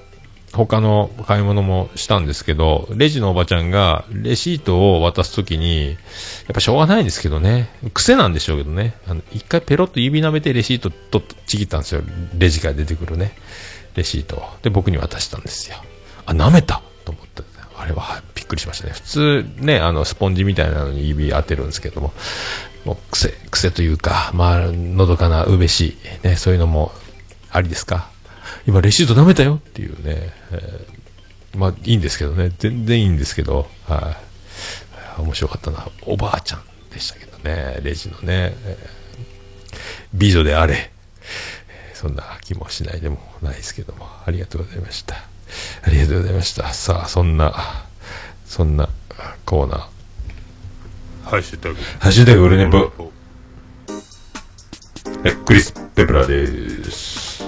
他の買い物もしたんですけど、レジのおばちゃんがレシートを渡すときに、やっぱしょうがないんですけどね、癖なんでしょうけどね、あの、一回ペロッと指舐めてレシートとちぎったんですよ。レジから出てくるね、レシートを。で、僕に渡したんですよ。あ、舐めた。と思って、あれはびっくりしましたね。普通ね、あの、スポンジみたいなのに指当てるんですけども、もう癖、癖というか、まあ、のどかなうべし、ね、そういうのもありですか。今レシート舐めたよっていうね、えーまあいいんですけどね、全然いいんですけど、はい、面白かったな。おばあちゃんでしたけどね、レジのね、えー美女であれ、そんな気もしないでもないですけども、ありがとうございました。ありがとうございました。さあ、そんな、そんなコーナー。ハッシュタグ。ハッシュタグオルネポ。え、クリス・ペプラです。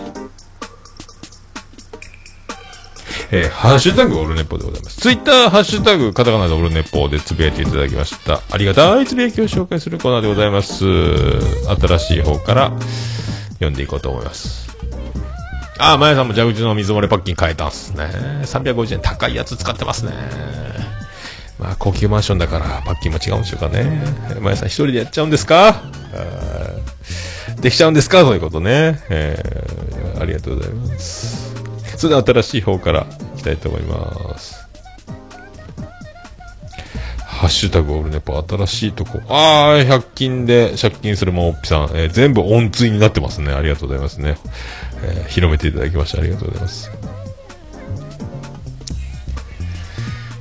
えーハッシュタグオルネポでございます。ツイッター、ハッシュタグ、カタカナでオルネポでつぶやいていただきました。ありがたいつぶやきを紹介するコーナーでございます。新しい方から読んでいこうと思います。あ、まやさんも蛇口の水漏れパッキン変えたんすね。350円高いやつ使ってますね。まあ、高級マンションだから、パッキンも違うんでしょうかね。まやさん一人でやっちゃうんですか？できちゃうんですか？そういうことね。えーありがとうございます。それでは新しい方からいきたいと思います。ハッシュタグオルネポ、新しいとこ。あー、100均で借金するもんおっぴさん、えー全部音追になってますね。ありがとうございますね。えー広めていただきましてありがとうございます。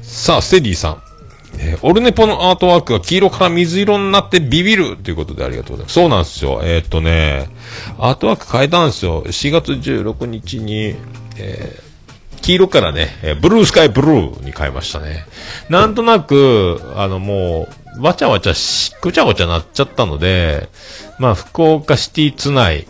さあ、ステディさん。えーオルネポのアートワークが黄色から水色になってビビるということでありがとうございます。そうなんですよ。えーっとね、アートワーク変えたんですよ。4月16日に、えー黄色からね、えブルースカイブルーに変えましたね。なんとなく、あのもう、わちゃわちゃし、ぐちゃごちゃなっちゃったので、まあ、福岡シティツナイ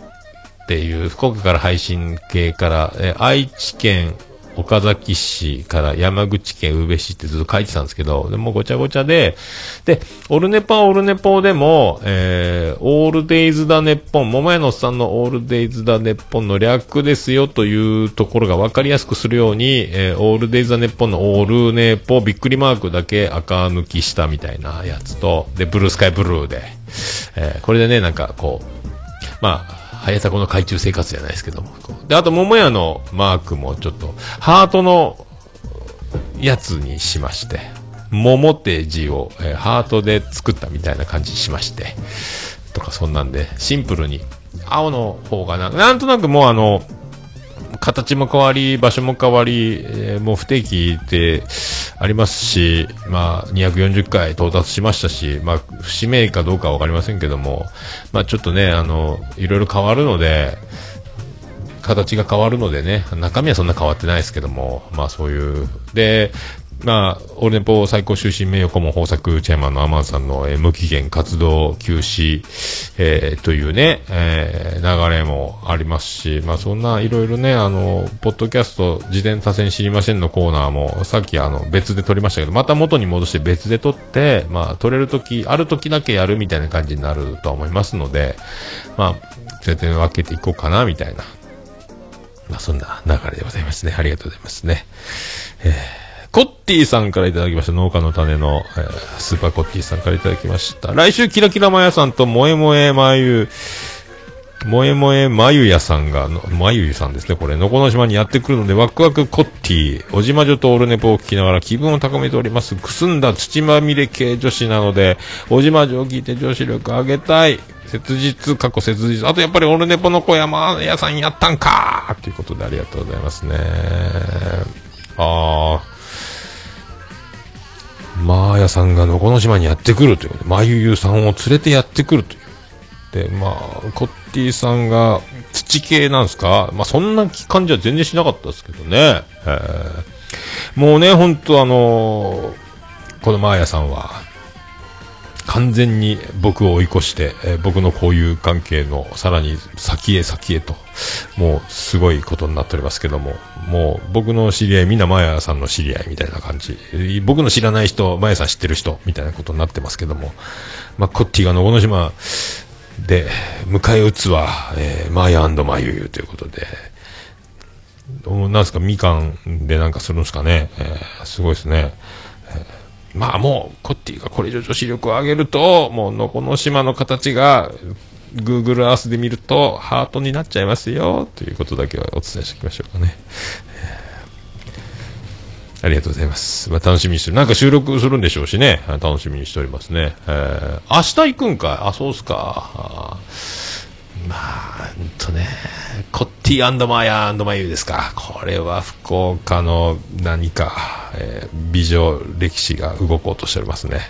っていう、福岡から配信系から、え愛知県岡崎市から山口県宇部市ってずっと書いてたんですけど、でもごちゃごちゃで、で、オルネパオルネポでも、えー、オールデイズだネッポン、桃屋のおっさんのオールデイズだネッポンの略ですよというところが分かりやすくするように、えー、オールデイズだネッポンのオールネポびっくりマークだけ赤抜きしたみたいなやつと、で、ブルースカイブルーで、えー、これでね、なんかこう、まあ、早田子の海中生活じゃないですけども。で、あと、桃屋のマークもちょっと、ハートのやつにしまして、桃って字を、えーハートで作ったみたいな感じしまして、とかそんなんで、シンプルに、青の方がな、なんとなくもうあの、形も変わり、場所も変わり、えーもう不定期でありますし、まあ、240回到達しましたし、まあ、節目かどうかは分かりませんけども、まあ、ちょっとね、あの、いろいろ変わるので、形が変わるのでね、中身はそんな変わってないですけども、まあそういう、で、まあ、オルネポ最高終身名誉顧問豊作チェアマンのアマンさんの、えー無期限活動休止、えーというね、えー流れもありますし、まあそんないろいろね、あの、ポッドキャスト事前多戦知りませんのコーナーも、さっきあの別で撮りましたけど、また元に戻して別で撮って、まあ撮れるとき、あるときだけやるみたいな感じになるとは思いますので、まあ、全然分けていこうかな、みたいな。まあ、そんな流れでございますね。ありがとうございますね。えーコッティさんからいただきました。農家の種の、えースーパーコッティさんからいただきました。来週、キラキラマヤさんと、萌え萌えまゆ、萌え萌えまゆやさんが、のまゆゆさんですね。これ、のこの島にやってくるので、ワクワクコッティ、おじまじょとオルネポを聞きながら気分を高めております。くすんだ土まみれ系女子なので、おじまじょを聞いて女子力上げたい。切実、過去切実。あとやっぱりオルネポの小山屋さんやったんかということでありがとうございますね。あー。マーヤさんがのこの島にやってくるということで、まゆゆさんを連れてやってくるという。で、まあ、コッティさんが土系なんですか？まあ、そんな感じは全然しなかったですけどね。もうね、ほんとあのーこのマーヤさんは、完全に僕を追い越して、えー僕の交友関係のさらに先へ先へと、もうすごいことになっておりますけども、もう僕の知り合いみんなマヤさんの知り合いみたいな感じ、僕の知らない人、マヤさん知ってる人みたいなことになってますけども、まあ、コッティがのこの島で迎え撃つは、えーマヤマユユということで、なんですか、みかんでなんかするんですかね、えーすごいですね。まあもう、コッティがこれ以上女子力を上げると、もうのこの島の形が、Google Earth で見ると、ハートになっちゃいますよ、ということだけはお伝えしておきましょうかね。*laughs* ありがとうございます。まあ楽しみにしてる。なんか収録するんでしょうしね。楽しみにしておりますね。えー明日行くんか？いあ、そうっすか。まあ、うんとね、コッティマーヤマユーですか。これは福岡の何か、えー美女歴史が動こうとしておりますね。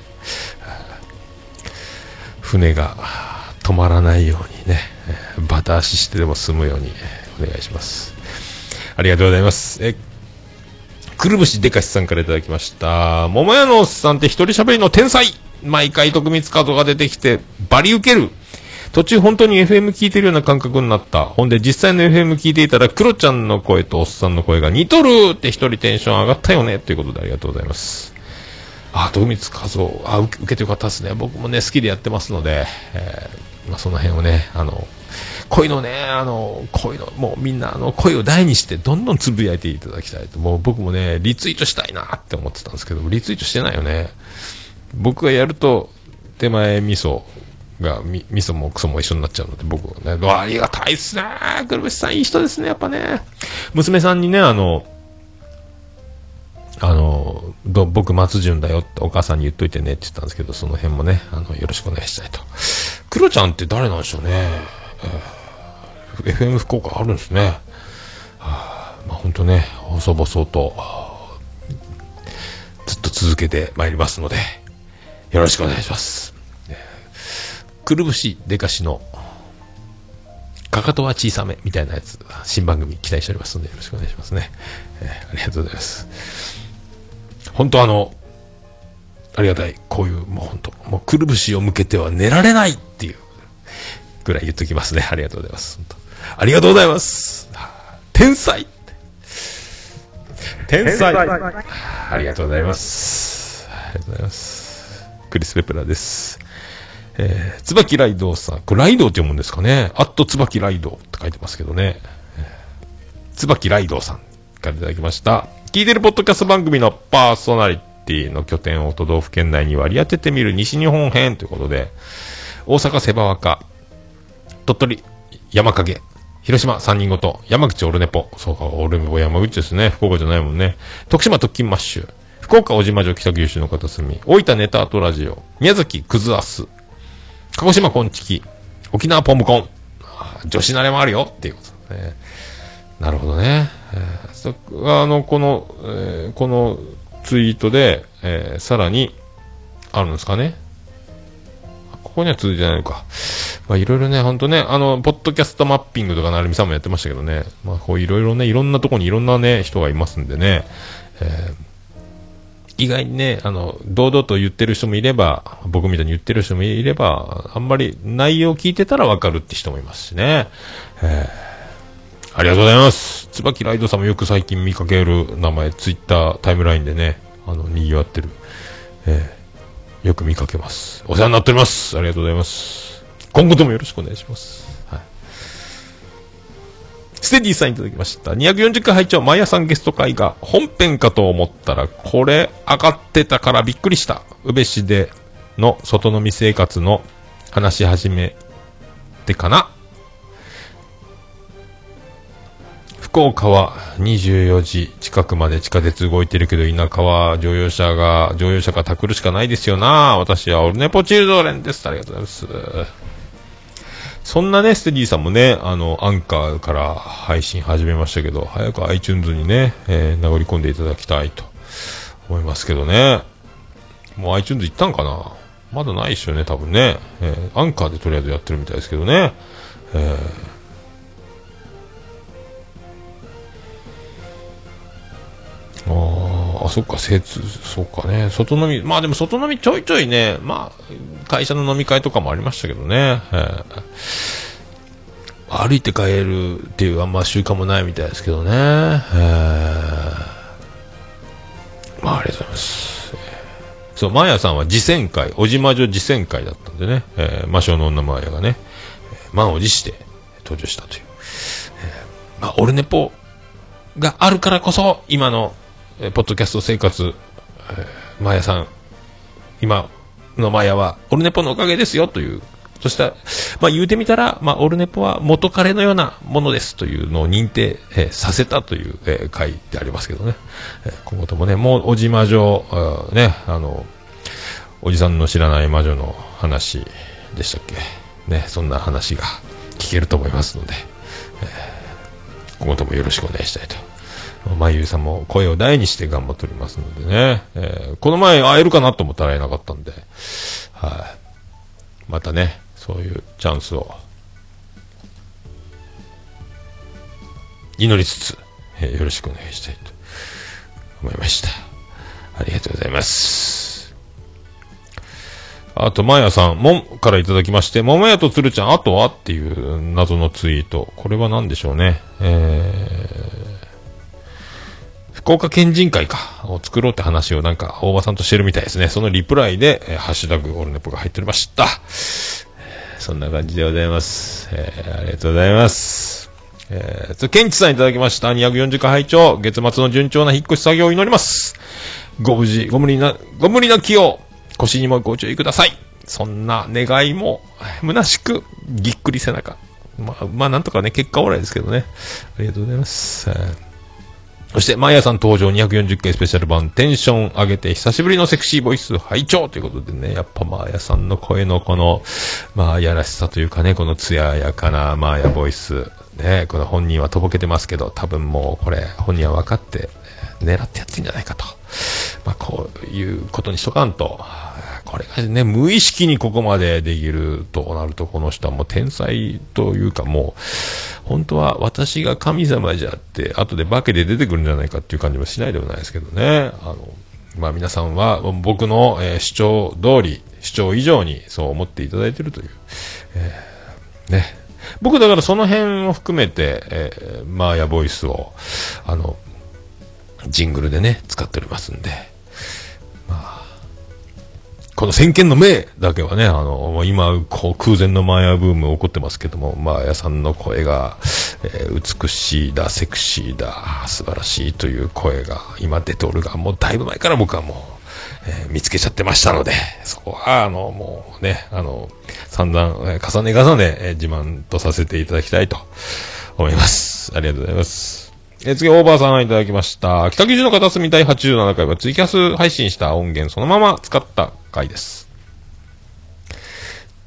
船が止まらないようにね、バタ足してでも済むようにお願いします。ありがとうございます。えくるぶしでかしさんからいただきました。桃屋のおっさんって一人喋りの天才毎回徳光カードが出てきて、バリ受ける途中本当に FM 聞いてるような感覚になった。ほんで実際の FM 聞いていたら、クロちゃんの声とおっさんの声が似とるって一人テンション上がったよねということでありがとうございます。あ、徳光和夫、あ、受けてよかったですね。僕もね、好きでやってますので、えーまあその辺をね、あの、恋のね、あの、恋の、もうみんな、あの、恋を大にして、どんどんつぶやいていただきたいと。もう僕もね、リツイートしたいなって思ってたんですけど、リツイートしてないよね。僕がやると、手前味噌が、み味噌もクソも一緒になっちゃうので、僕はね、ありがたいっすね。くるぶしさんいい人ですね、やっぱね。娘さんにね、あの、あの、ど僕松潤だよってお母さんに言っといてねって言ったんですけど、その辺もね、あの、よろしくお願いしたいと。クロちゃんって誰なんでしょうね。えー FM 福岡あるんですね。はあまあ本当ね、細々と、ずっと続けてまいりますので、よろしくお願いします。えーくるぶしでかしの、かかとは小さめみたいなやつ、新番組期待しておりますので、よろしくお願いしますね。えーありがとうございます。本当あの、ありがたい。こういう、もう本当、もうくるぶしを向けては寝られないっていうぐらい言っときますね。ありがとうございます。ありがとうございます。天才天才ありがとうございます。ありがとうございます。クリス・ペプラーです。えー、椿ライドさん。これライドって読むんですかねアット椿ライドって書いてますけどね。えー椿ライドさんからいただきました。聞いてるポッドキャスト番組のパーソナリティの拠点を都道府県内に割り当ててみる西日本編ということで、大阪セバワカ、鳥取山影、広島三人ごと、山口オルネポ、そうか、オルネポ山口ですね、福岡じゃないもんね、徳島特勤マッシュ、福岡小島城北九州の片隅、大分ネタアートラジオ、宮崎クズアス、鹿児島コンチキ、沖縄ポンムコン、女子慣れもあるよっていうことね。なるほどね。えーそあの、この、えーこのツイートで、えーさらに、あるんですかね。ここには続いてないのか。まあ、いろいろね、ほんとね、あの、ポッドキャストマッピングとか、なるみさんもやってましたけどね。まあ、こう、いろいろね、いろんなとこにいろんなね、人がいますんでね。えー意外にね、あの、堂々と言ってる人もいれば、僕みたいに言ってる人もいれば、あんまり内容を聞いてたらわかるって人もいますしね。えーありがとうございます。椿ライドさんもよく最近見かける名前、ツイッタータイムラインでね、あの、賑わってる。えーよく見かけます。お世話になっております。ありがとうございます。今後ともよろしくお願いします。ステディさんいただきました。240回拝聴マヤさんゲスト会が本編かと思ったら、これ上がってたからびっくりした。宇部市での外飲み生活の話し始めてかな。福岡は24時近くまで地下鉄動いてるけど、田舎は乗用車が、乗用車がタクるしかないですよな。私はオルネポチルドレンです。ありがとうございます。そんなね、ステディさんもね、あの、アンカーから配信始めましたけど、早く iTunes にね、えー、名り込んでいただきたいと思いますけどね。もう iTunes 行ったんかな？まだないっしょね、多分ね。えー、アンカーでとりあえずやってるみたいですけどね。えーあーあ、そっか、精通、そうかね。外飲み、まあでも外飲みちょいちょいね、まあ、会社の飲み会とかもありましたけどね。えー歩いて帰るっていうあんま習慣もないみたいですけどね。えーまあ、ありがとうございます。そう、マーヤさんは次戦会、小島女次戦会だったんでね、えー魔性の女マーヤがね、満を持して登場したという。えーまあ、オルネポがあるからこそ、今の、えーポッドキャスト生活、えーマヤさん、今のマヤは、オルネポのおかげですよという、そしたら、まあ言うてみたら、まあオルネポは元彼のようなものですというのを認定、えーさせたという、えー回でありますけどね。えー今後ともね、もう、小島城、あね、あの、おじさんの知らない魔女の話でしたっけね、そんな話が聞けると思いますので、えー今後ともよろしくお願いしたいと。まゆうさんも声を大にして頑張っておりますのでね、えーこの前会えるかなと思ったら会えなかったんで、はい。またね、そういうチャンスを、祈りつつ、えーよろしくお願いしたいと思いました。ありがとうございます。あと、まやさん、もんからいただきまして、桃屋とつるちゃん、あとはっていう謎のツイート。これは何でしょうね。えー、福岡県人会か、を作ろうって話をなんか、大場さんとしてるみたいですね。そのリプライで、えーハッシュタグ、オルネポが入っておりました。そんな感じでございます。えー、ありがとうございます。えー、つ、ケンチさんいただきました。240回拝聴月末の順調な引っ越し作業を祈ります。ご無事、ご無理な、ご無理な気を、腰にもご注意ください。そんな願いも、虚しく、ぎっくり背中。まあ、まあ、なんとかね、結果オーライですけどね。ありがとうございます。えーそして、マーヤさん登場240回スペシャル版、テンション上げて久しぶりのセクシーボイス拝聴！ということでね、やっぱマーヤさんの声のこの、まあ、やらしさというかね、この艶やかなマーヤボイス、ね、この本人はとぼけてますけど、多分もうこれ、本人は分かって、狙ってやってんじゃないかと。まあ、こういうことにしとかんと、これがね、無意識にここまでできるとなると、この人はもう天才というかもう、本当は私が神様じゃって、後で化けで出てくるんじゃないかっていう感じもしないでもないですけどね。あの、まあ皆さんは僕の、えー主張通り、主張以上にそう思っていただいているという。えーね。僕だからその辺を含めて、えーマーヤボイスを、あの、ジングルでね、使っておりますんで。まあこの先見の明だけはね、あの、今、こう空前のマヤブーム起こってますけども、マーヤさんの声が、えー美しいだ、セクシーだ、素晴らしいという声が今出ておるが、もうだいぶ前から僕はもう、えー見つけちゃってましたので、そこは、あの、もうね、あの、散々、えー重ね重ね、えー自慢とさせていただきたいと思います。ありがとうございます。えー次、オーバーさんいただきました。北九州の片隅第87回はツイキャス配信した音源そのまま使った回です。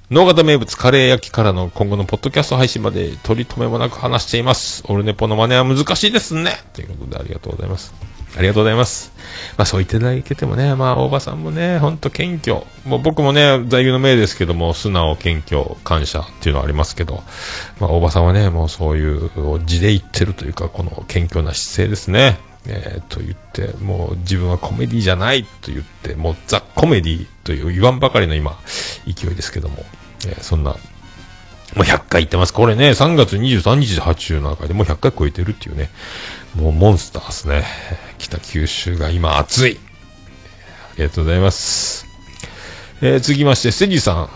脳型名物カレー焼きからの今後のポッドキャスト配信まで取り留めもなく話しています。オルネポの真似は難しいですね。ということでありがとうございます。ありがとうございます。まあそう言っていただけてもね、まあ大場さんもね、ほんと謙虚。もう僕もね、在牛の命ですけども、素直、謙虚、感謝っていうのはありますけど、まあ大場さんはね、もうそういう字で言ってるというか、この謙虚な姿勢ですね。えーと言って、もう自分はコメディじゃないと言って、もうザ・コメディという言わんばかりの今、勢いですけども、えーそんな、もう100回言ってます。これね、3月23日で87回でもう100回超えてるっていうね、もうモンスターですね。北九州が今暑い。ありがとうございます。えー、続きまして、セジさん。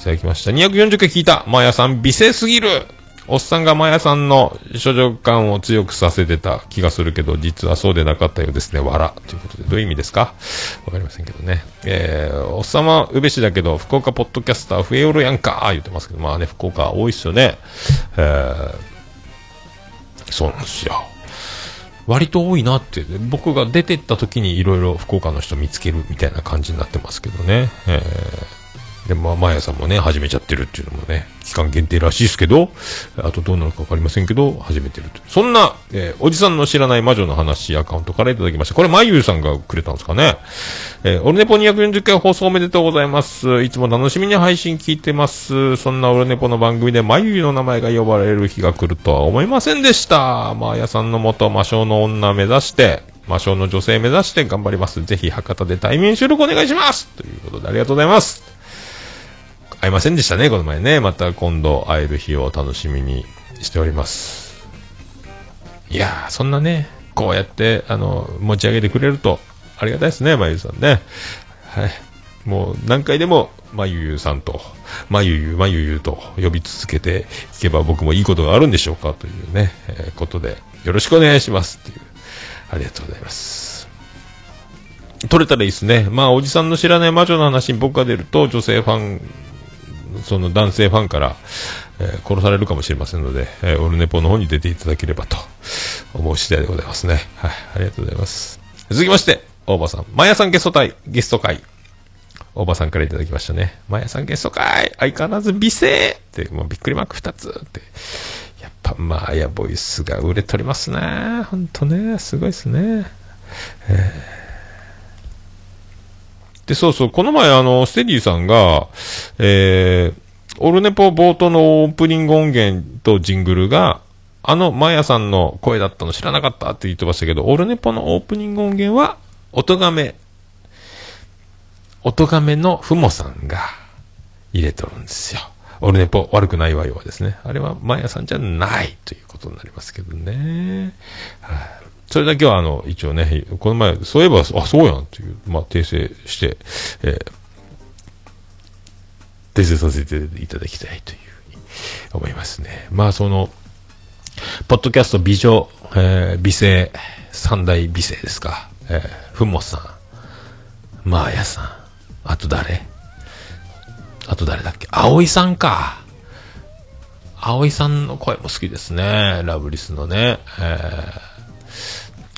いただきました。240回聞いた。マヤさん、美声すぎる。おっさんがマヤさんの処女感を強くさせてた気がするけど、実はそうでなかったようですね。わら。ということで、どういう意味ですか？わかりませんけどね。えー、おっさま、宇部市だけど、福岡ポッドキャスター増えおるやんか言ってますけど、まあね、福岡多いっすよね。えー、そうなんですよ。割と多いなって、僕が出てった時にいろいろ福岡の人見つけるみたいな感じになってますけどね。えーで、まあ、マヤさんもね、始めちゃってるっていうのもね、期間限定らしいですけど、あとどうなのかわかりませんけど、始めてると。そんな、えーおじさんの知らない魔女の話アカウントからいただきました。これ、まゆうさんがくれたんですかね。えーオルネポ240回放送おめでとうございます。いつも楽しみに配信聞いてます。そんなオルネポの番組でまゆゆの名前が呼ばれる日が来るとは思いませんでした。マーヤさんの元魔性の女目指して、魔性の女性目指して頑張ります。ぜひ博多で対面収録お願いします。ということでありがとうございます。会いませんでしたね、この前ね。また今度会える日を楽しみにしております。いやー、そんなね、こうやって、あの、持ち上げてくれると、ありがたいですね、まゆさんね。はい。もう、何回でも、まゆゆさんと、まゆゆ、まゆゆと呼び続けていけば僕もいいことがあるんでしょうかというね、えーことで、よろしくお願いしますっていう、ありがとうございます。取れたらいいですね。まあ、おじさんの知らない魔女の話に僕が出ると、女性ファン、その男性ファンから、えー殺されるかもしれませんので、えーオルネポの方に出ていただければと思う次第でございますね。はい、ありがとうございます。続きまして、大場さん。マヤさんゲスト会、ゲスト会。大場さんからいただきましたね。マヤさんゲスト会、相変わらず美声って、もうびっくりマーク2つって。やっぱマーヤボイスが売れておりますね。ほんとね、すごいですね。で、そうそう、この前、あの、ステディさんが、えー、オルネポ冒頭のオープニング音源とジングルが、あの、マヤさんの声だったの知らなかったって言ってましたけど、オルネポのオープニング音源は、音亀、音亀のふもさんが入れとるんですよ。オルネポ悪くないわよはですね。あれはマヤさんじゃないということになりますけどね。はいそれだけは、あの、一応ね、この前、そういえば、あ、そうやんっていう、まあ、訂正して、えー訂正させていただきたいというふうに思いますね。まあ、その、ポッドキャスト美女、えー美声、三大美声ですか。えー、ふもさん、まあやさん、あと誰？あと誰だっけ？葵さんか。葵さんの声も好きですね。ラブリスのね。えー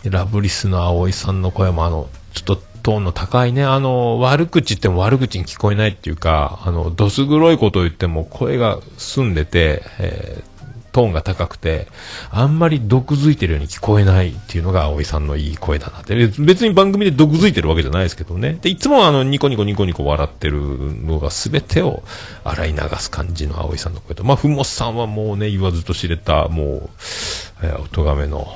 ラブリスの葵さんの声もあの、ちょっとトーンの高いね、あの、悪口言っても悪口に聞こえないっていうか、あの、どす黒いことを言っても声が澄んでて、えートーンが高くて、あんまり毒づいてるように聞こえないっていうのが葵さんのいい声だなって。別に番組で毒づいてるわけじゃないですけどね。で、いつもあの、ニコニコニコニコ笑ってるのが全てを洗い流す感じの葵さんの声と、まあ、ふもさんはもうね、言わずと知れた、もう、えー、音亀の、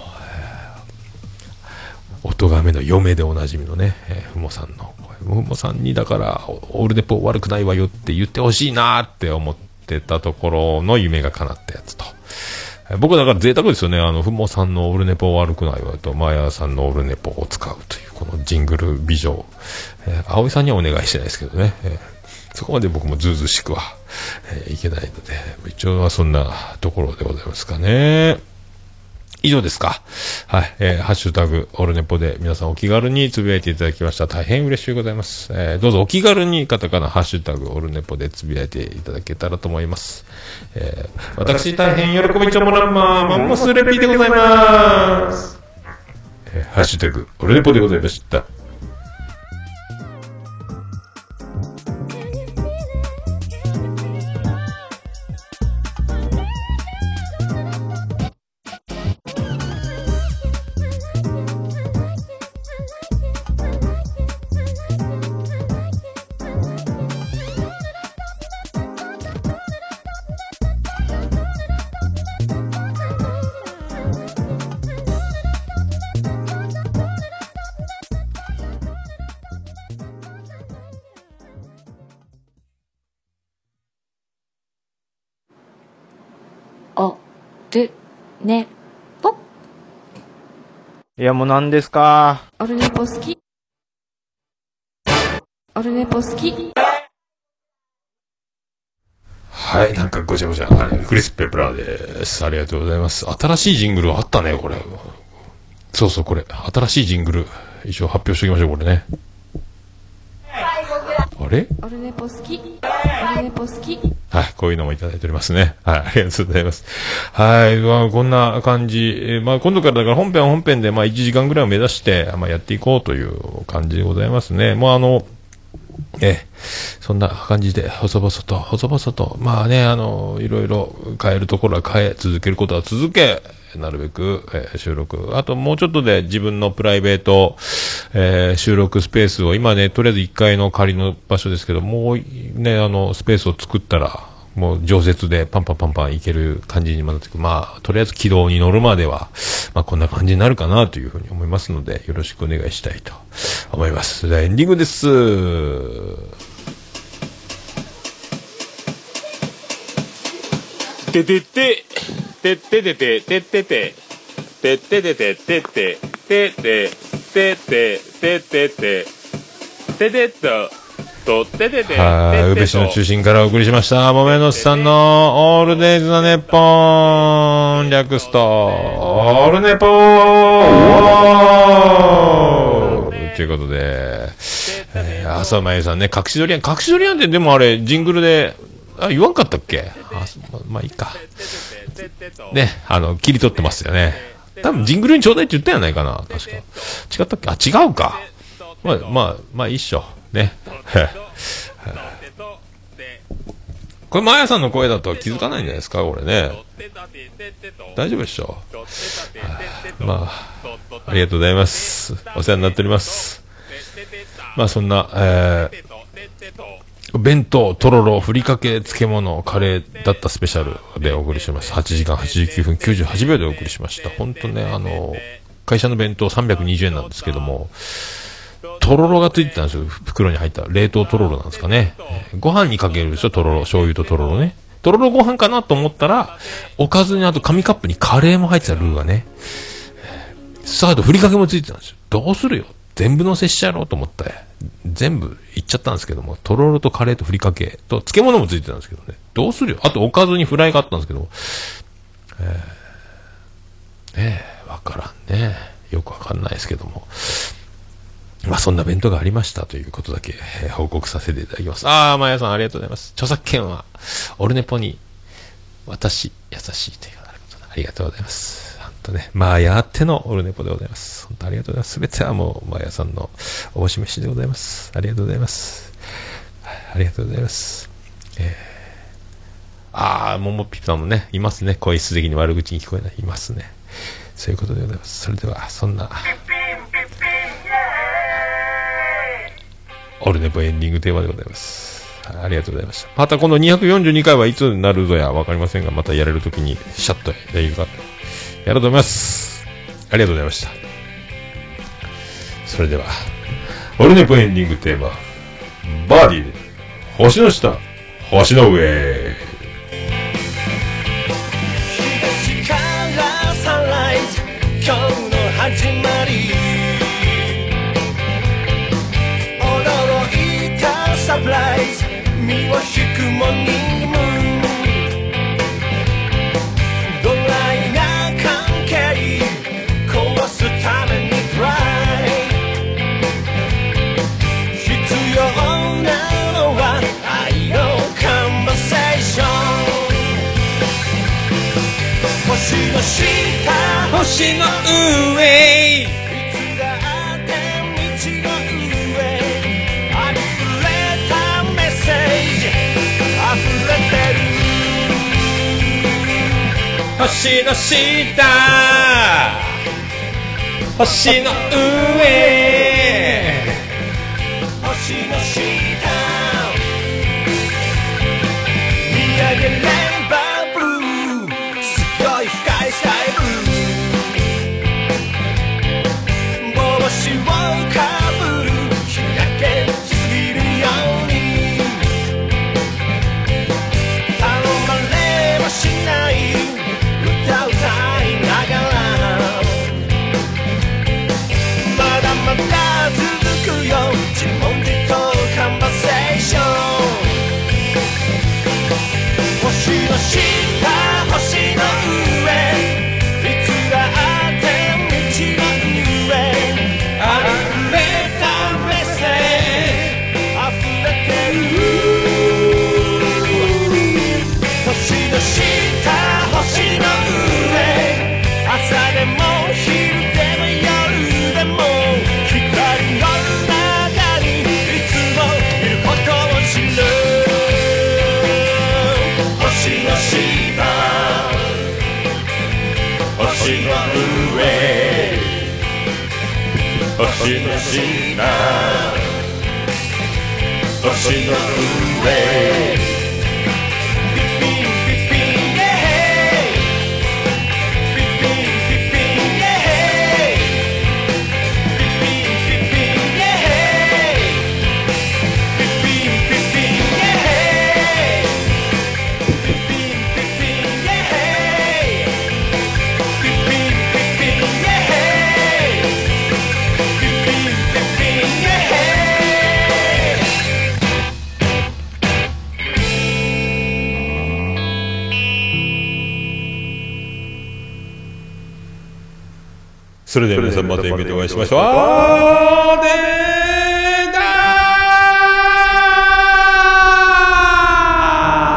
音亀の嫁でおなじみのね、えーふもさんの声。ふもさんにだから、オールデポ悪くないわよって言ってほしいなって思ってたところの夢が叶ったやつと。えー僕だから贅沢ですよね。あの、ふもさんのオールネポ悪くないわよと、マヤさんのオールネポを使うという、このジングル美女。えー、葵さんにはお願いしてないですけどね。えーそこまで僕もずうずうしくは、えーいけないので、一応はそんなところでございますかね。以上ですか。はい。えーハッシュタグ、オルネポで皆さんお気軽につぶやいていただきました。大変嬉しいございます。えーどうぞお気軽にカタカナ、ハッシュタグ、オルネポでつぶやいていただけたらと思います。えー私大変喜びちょもらんま、マンモスレピーでございます。えーハッシュタグ、オルネポでございました。ねぽいや、もう何ですか？オルネポ好きオルネポ好きはい、なんかごちゃごちゃ。あれクリス・ペプラーです。ありがとうございます。新しいジングルあったね、これ。そうそう、これ。新しいジングル。一応発表しておきましょう、これね。あれ？オルネポ好きオルネポ好きはい、こういうのもいただいておりますね。はい、ありがとうございます。はい、まあ、こんな感じ。えーまあ、今度からだから本編は本編で、まあ、1時間ぐらいを目指して、まあ、やっていこうという感じでございますね。まあ、あの、ええ、そんな感じで、細々と、細々と、まあね、あの、いろいろ変えるところは変え、続けることは続け、なるべく、えー収録。あともうちょっとで自分のプライベート、えー収録スペースを、今ね、とりあえず1階の仮の場所ですけど、もうね、あの、スペースを作ったら、もう常設でパンパンパンパンいける感じになってく。まあ、とりあえず軌道に乗るまでは、まあこんな感じになるかなというふうに思いますので、よろしくお願いしたいと思います。ではエンディングです。ててて、てっててて、てってて、てっててて、てって、てって、てって、てってて、ててっと、とっててて、はい、宇部市の中心からお送りしました。もめのすさんのオールデイズのネッポン略すと、オールネポーということで、えー、朝まゆさんね、隠し撮りやん、隠し撮りやんってでもあれ、ジングルで、あ、言わんかったっけ？あ、ままあいいか。ね、あの、切り取ってますよね。多分ジングルにちょうだいって言ったんやないかな、確か。違ったっけ？あ、違うか。まあ、まあ、まあいいっしょ。ね。*laughs* これ、マーヤさんの声だと気づかないんじゃないですか、これね。大丈夫でしょ？う。*laughs* まあ、ありがとうございます。お世話になっております。まあ、そんな、えー、弁当、とろろ、ふりかけ、漬物、カレーだったスペシャルでお送りします。8時間89分98秒でお送りしました。本当ね、あの、会社の弁当320円なんですけども、とろろがついてたんですよ。袋に入った。冷凍とろろなんですかね。ご飯にかけるでしょ、とろろ。醤油ととろろね。とろろご飯かなと思ったら、おかずにあと紙カップにカレーも入ってたルーがね。さあ、あとふりかけもついてたんですよ。どうするよ？全部乗せしちゃろうと思って。全部いっちゃったんですけども、とろろとカレーとふりかけと漬物もついてたんですけどね。どうするよ。あとおかずにフライがあったんですけど、えー、ねえ、わからんね。よくわかんないですけども。まあそんな弁当がありましたということだけ、えー報告させていただきます。ああ、まやさんありがとうございます。著作権は、オルネポに、私、優しいということで、ありがとうございます。本当ね、まあやってのオルネポでございます。本当ありがとうございます。すべてはもう、まやさんのおぼしでございます。ありがとうございます。ありがとうございます。えー、ああ、ももぴさんもね、いますね。声質的に悪口に聞こえない。いますね。そういうことでございます。それでは、そんな、オルネポエンディングテーマでございます。はいありがとうございました。またこの242回はいつになるぞやわかりませんが、またやれるときにシャッとやるか、やろうと思います。ありがとうございました。それでは、オルネポエンディングテーマ、バーディーで、星の下、星の上。からサンライズ今日の始まりたサプライズ身を引くモー星の上いつだって道の上あふれたメッセージ溢れてる星の下星の上星の下見上げれ星の下星の上それでは皆さんまた夢でお会いしましょう。あーでーだ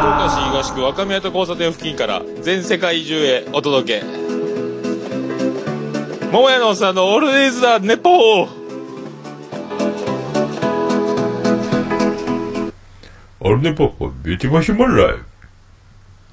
ー。福岡市東区若宮と交差点付近から全世界中へお届け。桃屋のおっさんのオールデイズだネポー。オルネポビューティファシュマンライフ